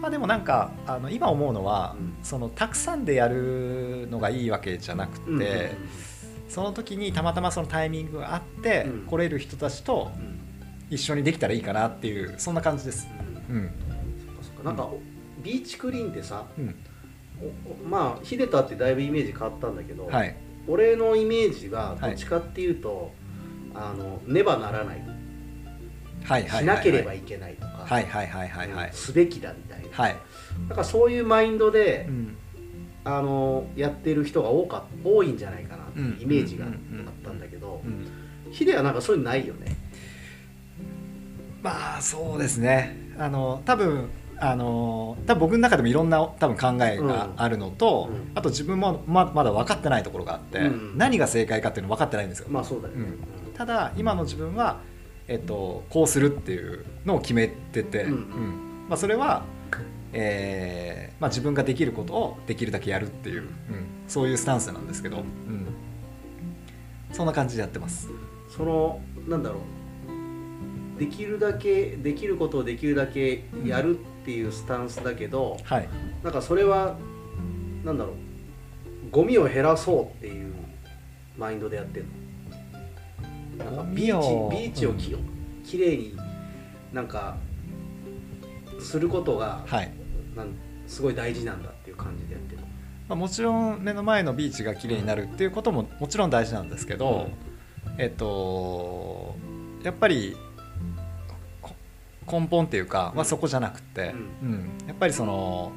まあ、でもなんかあの今思うのは、うん。そのたくさんでやるのがいいわけじゃなくて、うん。うんうんその時にたまたまそのタイミングがあって、うん。来れる人たちとうん。一緒にできたらいいかなっていうそんな感じです。うん。うん。そっかなんかビーチクリーンってさまあヒデタってだいぶイメージ変わったんだけど、はい。俺のイメージははいどっちかっていうと、あのねばならないはいはいしなければいけないとか、すべきだみたいな、はい、なんかそういうマインドで、うん。あのやってる人が多か多いんじゃないかなっていうイメージがあうんうんうんうんったんだけどうん。ヒデはなんかそういうのないよね。まあそうですね。あの多分あの多分僕の中でもいろんな多分考えがあるのと、うん。あと自分もままだ分かってないところがあって、うん。何が正解かっていうの分かってないんですよ、まあそうだよね、うん。ただ今の自分は、えっと、こうするっていうのを決めてて、うんうん。まあ、それは、えーまあ、自分ができることをできるだけやるっていう、うん。そういうスタンスなんですけど、うん、そんな感じでやってます。そのなんだろう。できるだけできることをできるだけやるっていうスタンスだけど、はい。なんかそれはなんだろう。ゴミを減らそうっていうマインドでやってるの？なんかビーチビーチをき,、きれいになんかすることが、はい。なんすごい大事なんだっていう感じでやってる。のまあ、もちろん目の前のビーチが綺麗になるっていうことももちろん大事なんですけど、えっとやっぱりこ根本っていうかはそこじゃなくて、うん。やっぱりその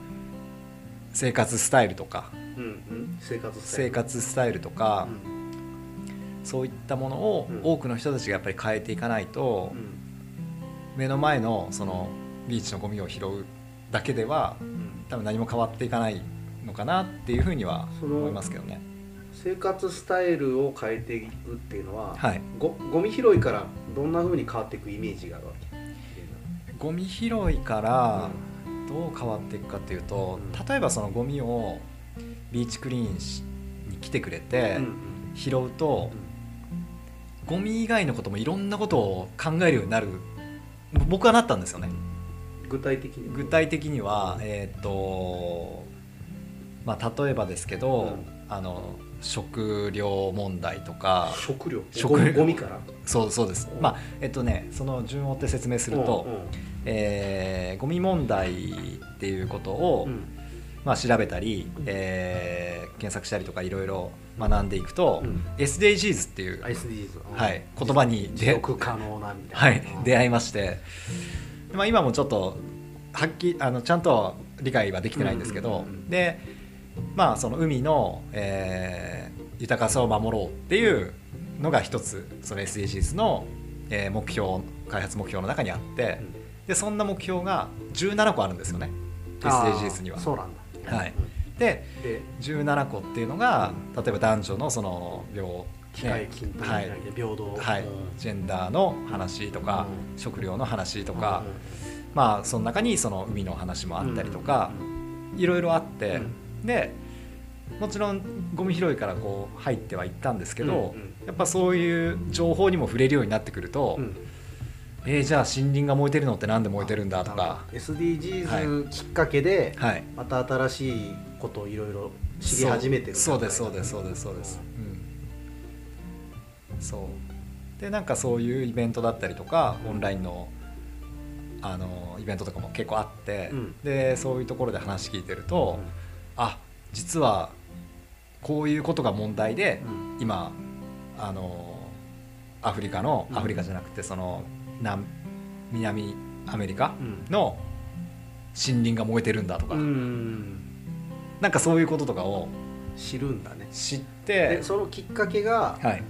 生活スタイルとかうんうん、生活スタイル。生活スタイルとか、うんそういったものをうん。多くの人たちがやっぱり変えていかないとう、ん。目の前のそのビーチのゴミを拾うだけではうん。多分何も変わっていかないのかなっていうふうには思いますけどね。生活スタイルを変えていくっていうのは、はい。ごゴミ拾いからどんな風に変わっていくイメージがあるわけ？ゴミ拾いからどう変わっていくかっていうと、うん。例えばそのゴミをビーチクリーンしに来てくれてうん拾うと、ゴミ以外のこともいろんなことを考えるようになる。僕はなったんですよね。具体的に具体的にはえーっとまあ例えばですけど、うん。あの食料問題とか。食料？食料。ゴミから？そうそうです。まあえっとねその順を追って説明すると、うん。えーゴミ問題っていうことを、うんまあ、調べたり、えー検索したりとかいろいろ学んでいくと、うん。SDGs っていう、はい、言葉に持出続可能なみたはいいな、出会いまして、まあ、今もちょっとはっきあのちゃんとは理解はできてないんですけど、でまあその海の、えー豊かさを守ろうっていうのが一つその SDGs の、えー目標開発目標の中にあって、うん。でそんな目標が17個あるんですよね SDGs には。そうなんだはい。でで17個っていうのが例えば男女のその平機械均等みたい。で平等はい。うん、ジェンダーの話とか、う食料の話とか、まあその中にその海の話もあったりとか、いろいろあって、でもちろんゴミ拾いからこう入ってはいったんですけど、やっぱそういう情報にも触れるようになってくると、うんえーじゃあ森林が燃えてるのってなんで燃えてるんだとか、SDGs きっかけではい、また新しいことをいろいろ知り始めてるそうそうですそうですそうですそうです、うん、そう。でなんかそういうイベントだったりとかオンラインのあのイベントとかも結構あって、うん。でそういうところで話聞いてると、あ実はこういうことが問題で、うん。今あのアフリカのうん。アフリカじゃなくてその南南アメリカうん。の森林が燃えてるんだとか、うん。なんかそういうこととかを知るんだね。知って。で、そのきっかけがはい、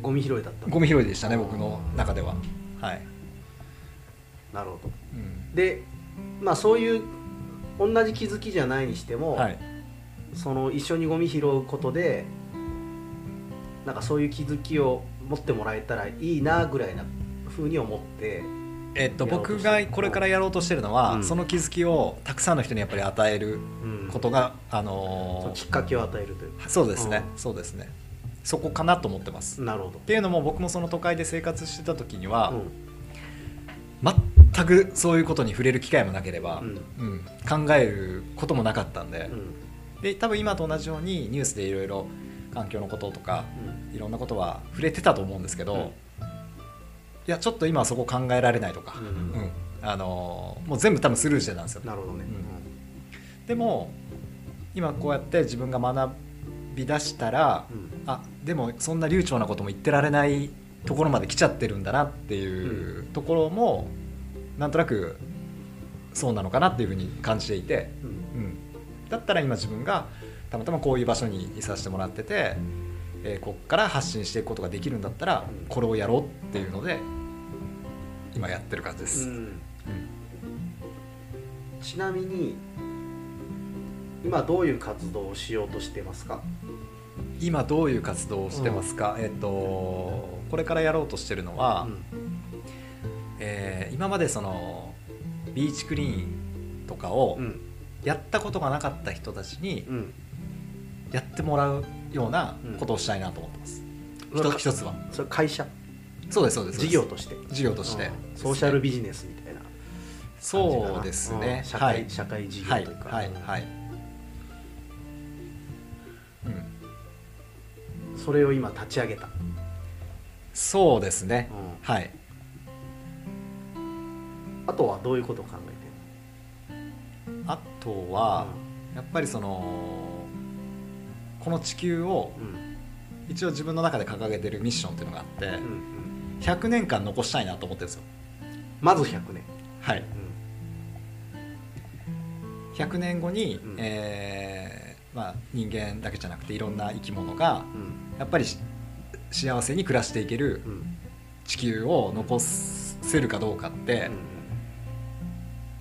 ゴミ拾いだった。のゴミ拾いでしたね僕の中では。はい。なるほど。うん。でまあそういう同じ気づきじゃないにしても、はい、その一緒にゴミ拾うことでなんかそういう気づきを持ってもらえたらいいなぐらいなふうに思ってえっと、僕がこれからやろうとしてるのは、うん。その気づきをたくさんの人にやっぱり与えるうん。ことが、あそのーのきっかけを与えるというか。そうですね、うん。そうですね。そこかなと思ってます。っなるほど。ていうのも僕もその都会で生活してた時には、うん。全くそういうことに触れる機会もなければ、うん。うん。考えることもなかったんで,、うん。で多分今と同じようにニュースでいろいろ環境のこととかうん。いろんなことは触れてたと思うんですけど、うんいやちょっと今はそこ考えられないとか、うん。うん。あのーもう全部多分スルーしてたんですよ。なるほどね、でも今こうやって自分が学び出したらうん。うんあでもそんな流暢なことも言ってられないところまで来ちゃってるんだなっていうところも、なんとなくそうなのかなっていうふうに感じていて、うん。うん、だったら今自分がたまたまこういう場所にいさせてもらってて、えーこっから発信していくことができるんだったらうん。これをやろうっていうので今やってる感じです。うん。うん。ちなみに今どういう活動をしようとしてますか？今どういう活動をしてますか、えっ、とこれからやろうとしてるのは、うん。えー今までそのビーチクリーンとかをうん。やったことがなかった人たちにうん。やってもらうようなことをしたいなと思ってます、うん一つは。それ会社？そうですそうです。事業として。事業として、うん。ソーシャルビジネスみたいな。そうですね。うん社会、はい。社会事業はいというか、はいはい、うん、うん。それを今立ち上げた、そうですね。うん。はい。あとはどういうことを考えあとてるは、やっぱりそのこの地球を一応自分の中で掲げてるミッションっていうのがあって、うんうん100年間残したいなと思ってるんですよ。まず100年、はい。うん。100年後に、うん。えーまあ、人間だけじゃなくていろんな生き物がうん。やっぱりし幸せに暮らしていけるうん。地球を残せるかどうかって、うん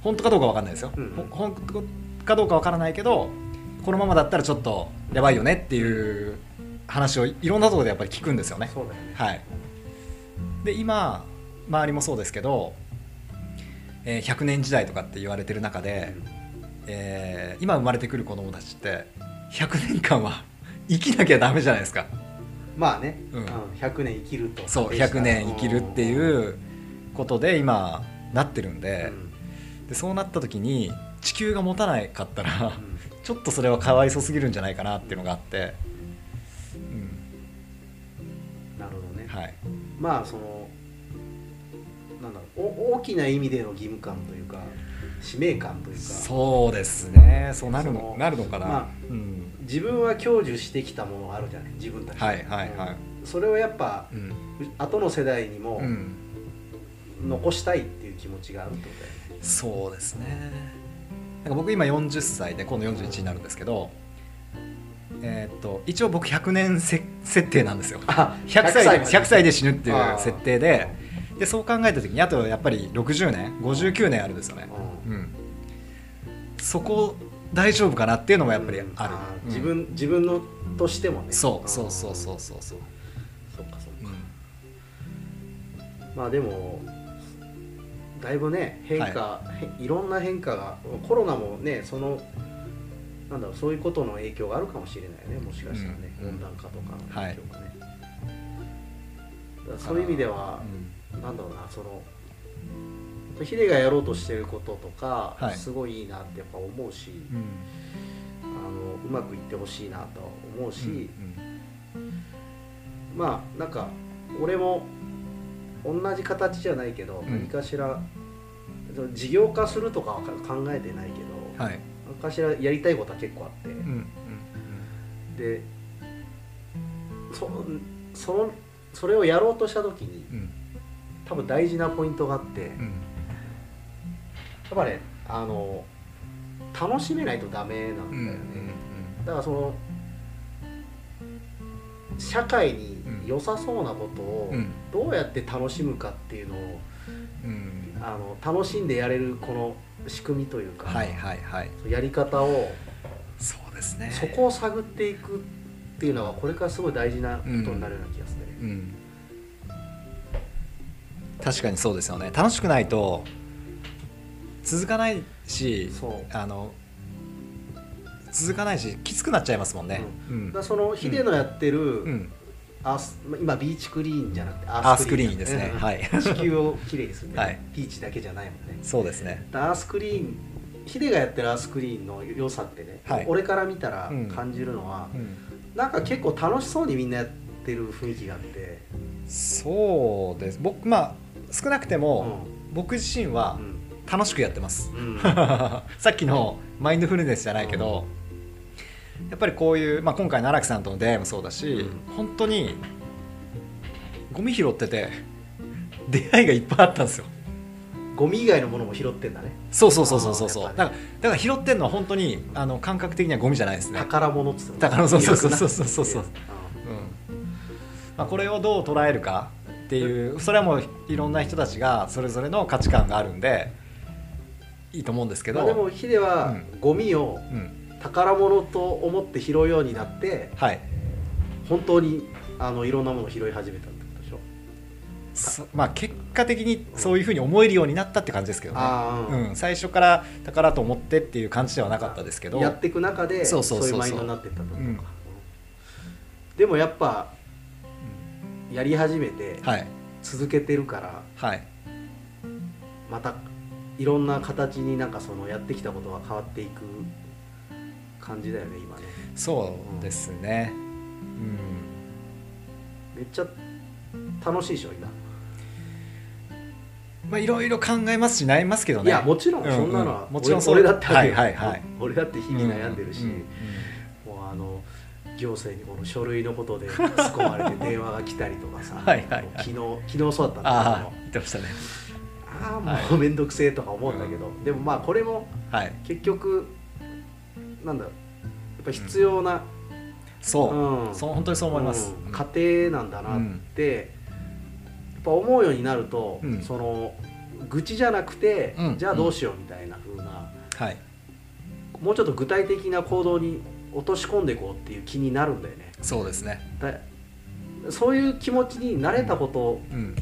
本当かどうかわかんないですよ、うん。ほ本当かどうかわからないけどこのままだったらちょっとやばいよねっていう話をいろんなところでやっぱり聞くんですよね。そうだよね、はい、で今周りもそうですけど、えー100年時代とかって言われてる中で、えー今生まれてくる子供たちって100年間は 生きなきゃダメじゃないですか。まあね、うん。100年生きるとそう100年生きるっていうことで今なってるんうんで,、うん。でそうなった時に地球が持たないかったらうん。ちょっとそれはかわいそすぎるんじゃないかなっていうのがあって、なるほどね、うんはい、まあそのなんだろうお大きな意味での義務感というか使命感というか。そうですね。そうなるのなるのかな、まあうん、自分は享受してきたものがあるじゃない自分たちはいはいはい。うん。それをやっぱうん。後の世代にもうん。残したいっていう気持ちがあるってことだよねそうですね。なんか僕今40歳で今度41になるんですけど、えーっと一応僕100年せ設定なんですよ。あ100歳でま100歳で死ぬっていう設定ででそう考えた時にあとやっぱり60年59年あるんですよね、うん。うん、そこ大丈夫かなっていうのもやっぱりある、ーうん。自分自分のとしてもね。そうそうそうそうそうそう。まあでもだいぶね変化、い、いろんな変化がコロナもねそのなんだろうそういうことの影響があるかもしれないねもしかしたらね、うん温暖化とかの影響がね、だからだそういう意味では、なんだろうなそのヒデがやろうとしてることとか、はい。すごいいいなってやっぱ思うし、うん。あのうまくいってほしいなとは思うし、うんまあなんか俺も同じ形じゃないけど、うん。何かしら事業化するとかは考えてないけど、はい。何かしらやりたいことは結構あって、うんでそそのそれをやろうとした時に多分大事なポイントがあって、やっうんぱねあの楽しめないとダメなんだよね、だからその社会に良さそうなことをうん。どうやって楽しむかっていうのをうん。あの楽しんでやれるこの仕組みというか、はいはいはい。やり方をそうですね。そこを探っていくっていうのはこれからすごい大事なことになるような気がする。ね。うん。確かにそうですよね。楽しくないと続かないしそう。あの続かないしきつくなっちゃいますもんね、うん。だそのヒデのやってる、うんアースま今ビーチクリーンじゃなくてアアースクリーンですね。うん。はい。地球をきれいにするね、はい。ビーチだけじゃないもんね。そうですね。アースクリーンヒデがやってるアースクリーンの良さってね、はい。俺から見たらうん。感じるのは、うん。なんか結構楽しそうにみんなやってる雰囲気があって、そうです。僕まあ少なくてうも、僕自身はん。楽しくやってます、うん。さっきのマインドフルネスじゃないけど、やっぱりこういう、まあ、今回の荒木さんとの出会いもそうだし、う本当にゴミ拾ってて出会いがいっぱいあったんですよ。ゴミ以外のものも拾ってんだね。そうそうそうそうそう。そうあーやっぱだからだから拾ってんのは本当にあの感覚的にはゴミじゃないですね、宝物っつっても宝そうそうそうそうそう。そううん。まあ、これをどう捉えるかっていうそれはもういろんな人たちがそれぞれの価値観があるんでいいと思うんですけど、まあでもヒデはゴミをうん、宝物と思って拾うようになってはい。本当にあのいろんなものを拾い始めたってことでしょ？そまあ結果的にそういうふうに思えるようになったって感じですけどね、ああ、うん、最初から宝と思ってっていう感じではなかったですけど。やっていく中でそそういうマインドになっていったとか、うん。でもやっぱやり始めてはい。続けてるからはい。またいろんな形になんかそのやってきたことが変わっていく感じだよね今ね。そうですね。めっちゃ楽しいでしょ今、うんまあいろいろ考えますし悩みますけどね。いやもちろんうんそんなのは、うんもちろん俺俺だってはいはいはい。俺だって日々悩んでるし、うんうんうんもうあの行政にこの書類のことで突っ込まれて 電話が来たりとかさ。はいはいはい。昨日昨日そうだったんだああけど言ってましたね。ああもう面倒くせえとか思うんだけど、でもまあこれもはい。結局なんだろうぱ必要な、そう、うん。そう本当にそう思います、うん。過程なんだなって、やっぱ思うようになると、うん。その愚痴じゃなくて、うん。じゃあどうしようみたいな風な、はい。もうちょっと具体的な行動に落とし込んでいこうっていう気になるんだよね。そうですね。だそういう気持ちになれたこと、うん。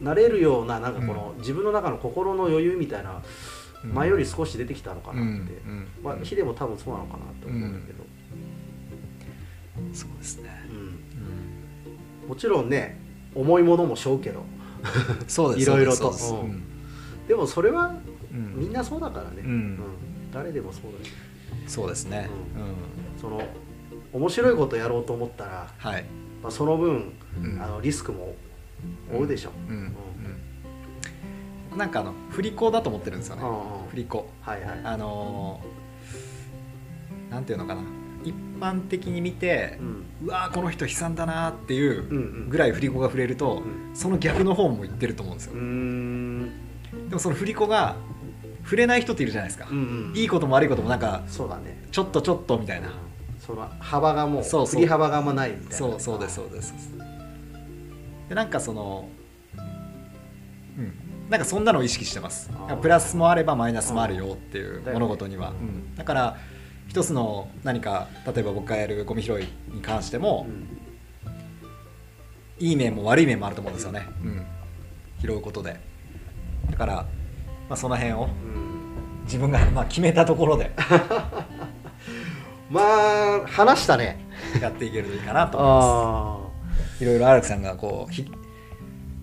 なれるようななんかこの、自分の中の心の余裕みたいなうん前より少し出てきたのかなって、うん。うん。まあ、ヒデも多分そうなのかなと思うんだけど、そうですね、うん。もちろんね重いものも背負うけど。そうです。いろいろとそうん。でもそれはうん。みんなそうだからね、うん。誰でもそうだしそうですね、ううん。その面白いことやろうと思ったら、はい、まあ、その分、うん。あのリスクも負うでしょ、うん、なんかあの振り子だと思ってるんですよね、振り子。はいはい。あのーなんていうのかな。一般的に見てう、ん。うわーこの人悲惨だなっていうぐらい振り子が触れると、うん。その逆の方も言ってると思うんですよ。でもその振り子が触れない人っているじゃないですか、うんうんいいことも悪いこともなんかそうだね。ちょっとちょっとみたいな、その幅がもう。振り幅があんまないみたいな。そうそうですそうです。でなんかそのうん。なんかそんなのを意識してます。プラスもあればマイナスもあるよっていう物事には、うん。だから一つの何か例えば僕がやるゴミ拾いに関してもう、ん。いい面も悪い面もあると思うんですよね、うん。拾うことで。だから、まあ、その辺をうん。自分がまあ決めたところで。まあ話したね。やっていけるといいかなと思いまあすいろいろ荒木さんがこうひ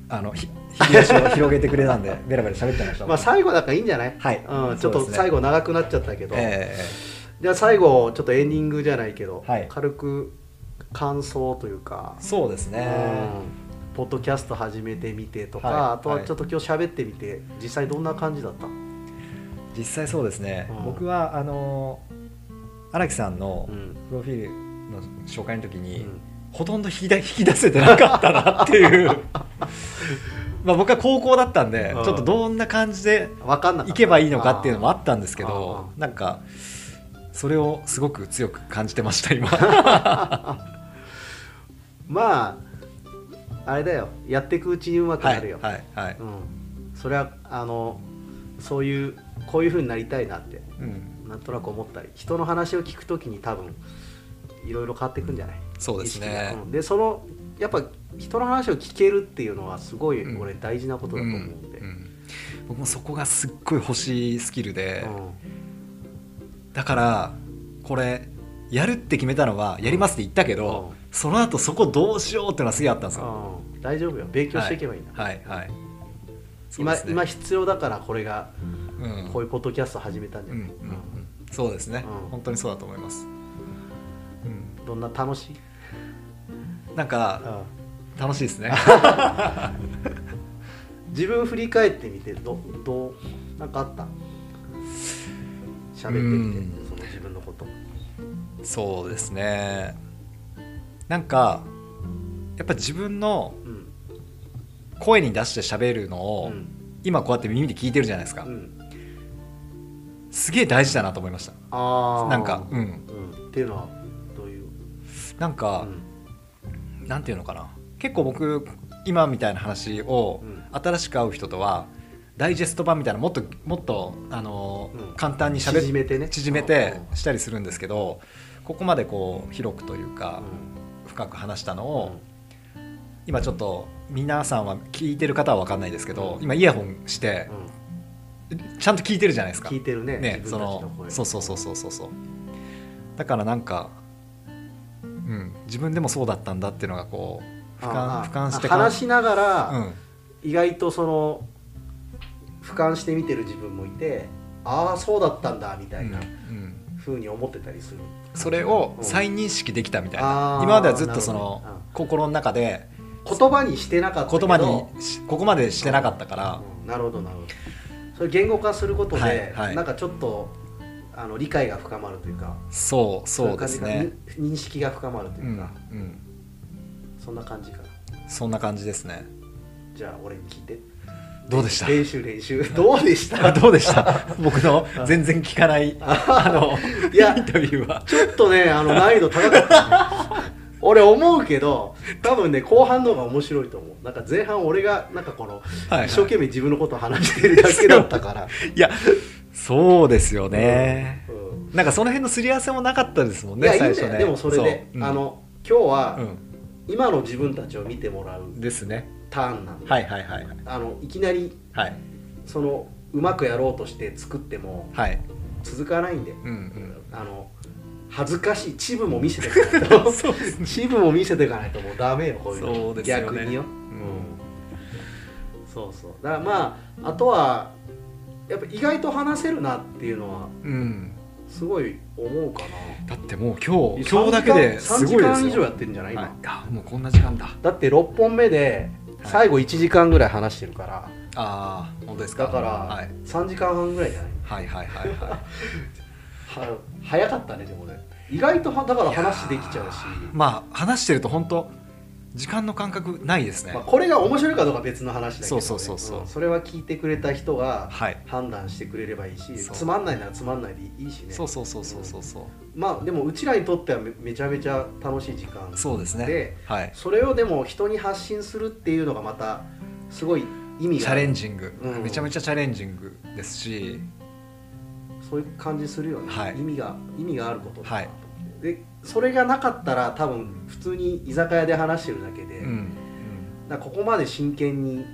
あのひ引き出しを広げてくれたんでベラベラ喋っちゃいましたまあ最後だからいいんじゃない？はい。うん、ちょっと最後長くなっちゃったけど、えじゃあ最後ちょっとエンディングじゃないけど、はい。軽く感想というか。え、そうですね、うん。ポッドキャスト始めてみてとか、はい。あとはちょっと今日喋ってみて実際どんな感じだった？実際そうですね、うん。僕はあの荒木さんのうん。プロフィールの紹介の時に、うん。ほとんど引き出引き出せてなかったなっていう まあ僕は高校だったんで、うん。ちょっとどんな感じで分かんなかった。行けばいいのかっていうのもあったんですけあどー。なんかそれをすごく強く感じてました今。まああれだよ。やっていくうちにうまくはないるよ、はいはい、うん、それはあのそういうこういうふうになりたいなってうん、なんとなく思ったり。人の話を聞くときに多分いろいろ変わっていくんじゃない？そうですね。うん。でそのやっぱ人の話を聞けるっていうのはすごいうん。俺大事なことだと思うんで、うん。うん。僕もそこがすっごい欲しいスキルで、うん。だからこれやるって決めたのはやりますって言ったけど、うん。その後そこどうしようっていうのはすげえあったんですよ、うん。大丈夫よ。勉強していけばいいんだ、はい。はい。そう今ね。今必要だからこれがうん。こういうポッドキャスト始めたんじゃない、うん。うん。うん。そうですね、うん。本当にそうだと思います、うどんな楽しい、ん、なんかうん楽しいですね。自分振り返ってみてどどうなんかあった？喋ってみてうん。その自分のこと。そうですね。なんかやっぱ自分のうん。声に出して喋るのを、うん。今こうやって耳で聞いてるじゃないですか、うん。すげえ大事だなと思いました。ああなんかうん。うん、っていうのはどういう、うなんか、ん。なんていうのかな結構僕今みたいな話をうん。新しく会う人とはダイジェスト版みたいなもっともっとあのーうん。簡単にしゃべ縮めてね。縮めてしたりするんですけどここまでこう広くというか深く話したのを今ちょっと皆さんは聞いてる方は分かんないですけどうん。今イヤホンしてちゃんと聞いてるじゃないですか。聞いてるねねそのそうそうそうそうそうそう。だからなんかうん自分でもそうだったんだっていうのがこう俯瞰して話しながら、うん。意外とその俯瞰して見てる自分もいてああそうだったんだみたいなうん。ふうに思ってたりする、それをうん。再認識できたみたいあなー今まではずっとその心の中で言葉にしてなかった言葉にしここまでしてなかったから。うん。なるほどなるほど。それ言語化することで、はなんかちょっとあの理解が深まるというか。そうそうですね。認識が深まるとういうんか、うんそんな感じかな。そんな感じですね。じゃあ俺に聞いて。どうでした？練習練習。どうでした？どうでした？僕の全然聞かないあのいやインタビューは。ちょっとねあの難易度高かった、ね、俺思うけど多分ね後半の方が面白いと思う。なんか前半俺がなんかこの、はい一生懸命自分のことを話してるだけだったから、いやそうですよね。うん。なんかその辺のすり合わせもなかったですもんね最初ね。でもそれで、う。うん。あの今日は、うん今の自分たちを見てもらうですね。ターンなんで、はいはいはいはい。あのいきなりはい。そのうまくやろうとして作ってもはい。続かないんで、うんうん。あの恥ずかしい。チブも見せていかないと。そうですね。チブも見せていかないともうダメよこういうの。そうですよね。逆によ、うん。そうそう。だからまああとはやっぱ意外と話せるなっていうのはうん。すごい思うかだってもう今な日今日だけです3時ごいですよ。間以上やってるんじゃない今、はい、あもうこんな時間だ。だって6本目で最後1時間ぐらい話してるから、ああ本当ですか？だからはい、3時間半ぐらいじゃない？はいはいはいはは 早かったねでもね。意外とはだから話できちゃうし、いまあ話してると本当時間の感覚ないですね、まあ、これが面白いかどうかは別の話だけど、ね、そうそうそうそう。ん。それは聞いてくれた人がはい。判断してくれればいいし、そう。つまんないならつまんないでいいしね。そうそうそうそうそうそう。まあでもうちらにとってはめめちゃめちゃ楽しい時間そうですね。ではい。それをでも人に発信するっていうのがまたすごい意味がチャレンジング、うん。めちゃめちゃチャレンジングですし。そういう感じするよね、はい。意味が意味があることだなはいと思って、でそれがなかったら多分普通に居酒屋で話してるだけで、うん、だここまで真剣に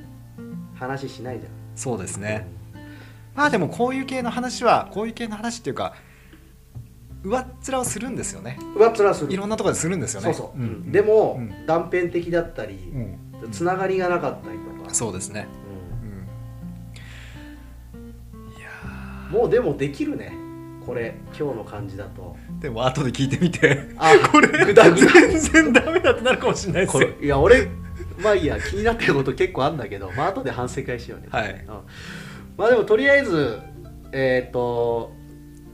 話しないじゃん。そうですね。まあでもこういう系の話はこういう系の話っていうか上っ面をするんですよね。上っ面する。いろんなところでするんですよね。そうそう、んでも、うん。断片的だったりうん。つながりがなかったりとか、そうですね、ううん。いやんもうでもできるねこれ今日の感じだと。ーでも後で聞いてみて。あ これ全然ダメだってなるかもしれないです。こよれいや俺まあいいや気になってること結構あんだけどまあ後で反省会しようね。はい。うん。まあでもとりあえずえっ、と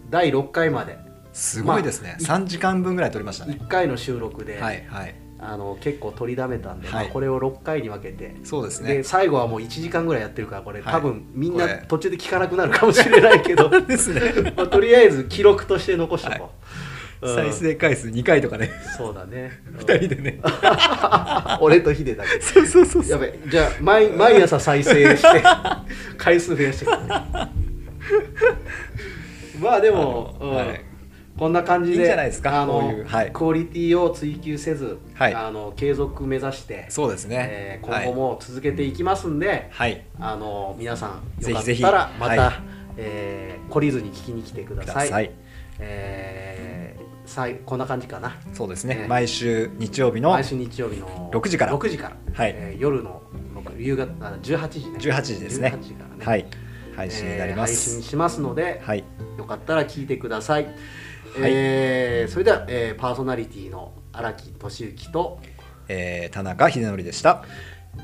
第6回まで。すごいですね、3時間分ぐらい撮りましたね。1回の収録で、はいはいあの結構取りだめたんで、はい。まあ、これを6回に分けて。そうですでね最後はもう1時間ぐらいやってるからこれ、はい。多分みんな途中で聞かなくなるかもしれないけど。ですね。まあ、とりあえず記録として残しとこう、うん。再生回数2回とかね。そうだね。2人でね。俺とヒデだけ。そうそうそうやべじゃあ毎毎朝再生して回数増やしてくるまあでも、うん。はいこんな感じでいいんじゃないですか？あういうはい。クオリティを追求せず、はい。あの継続目指して、そうですね、えー今後も続けていきますんで、はい。あの皆さんよかったらまた、はい。えー懲りずに聞きに来てくだくさい。ださい。えーさいこんな感じかな。そうですね、ね毎週日曜日の毎週日曜日の6時から。6時から、はい。えー夜の6夕方あ18時ね。18時ですね。18時からね。はい。配信になりまえー配す、信しますので、はい。よかったら聞いてください。えーそれでは、えーパーソナリティの荒木俊之とえー田中秀則でした。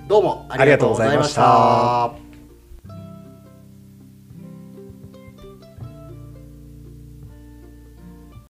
どうもありがとうございました。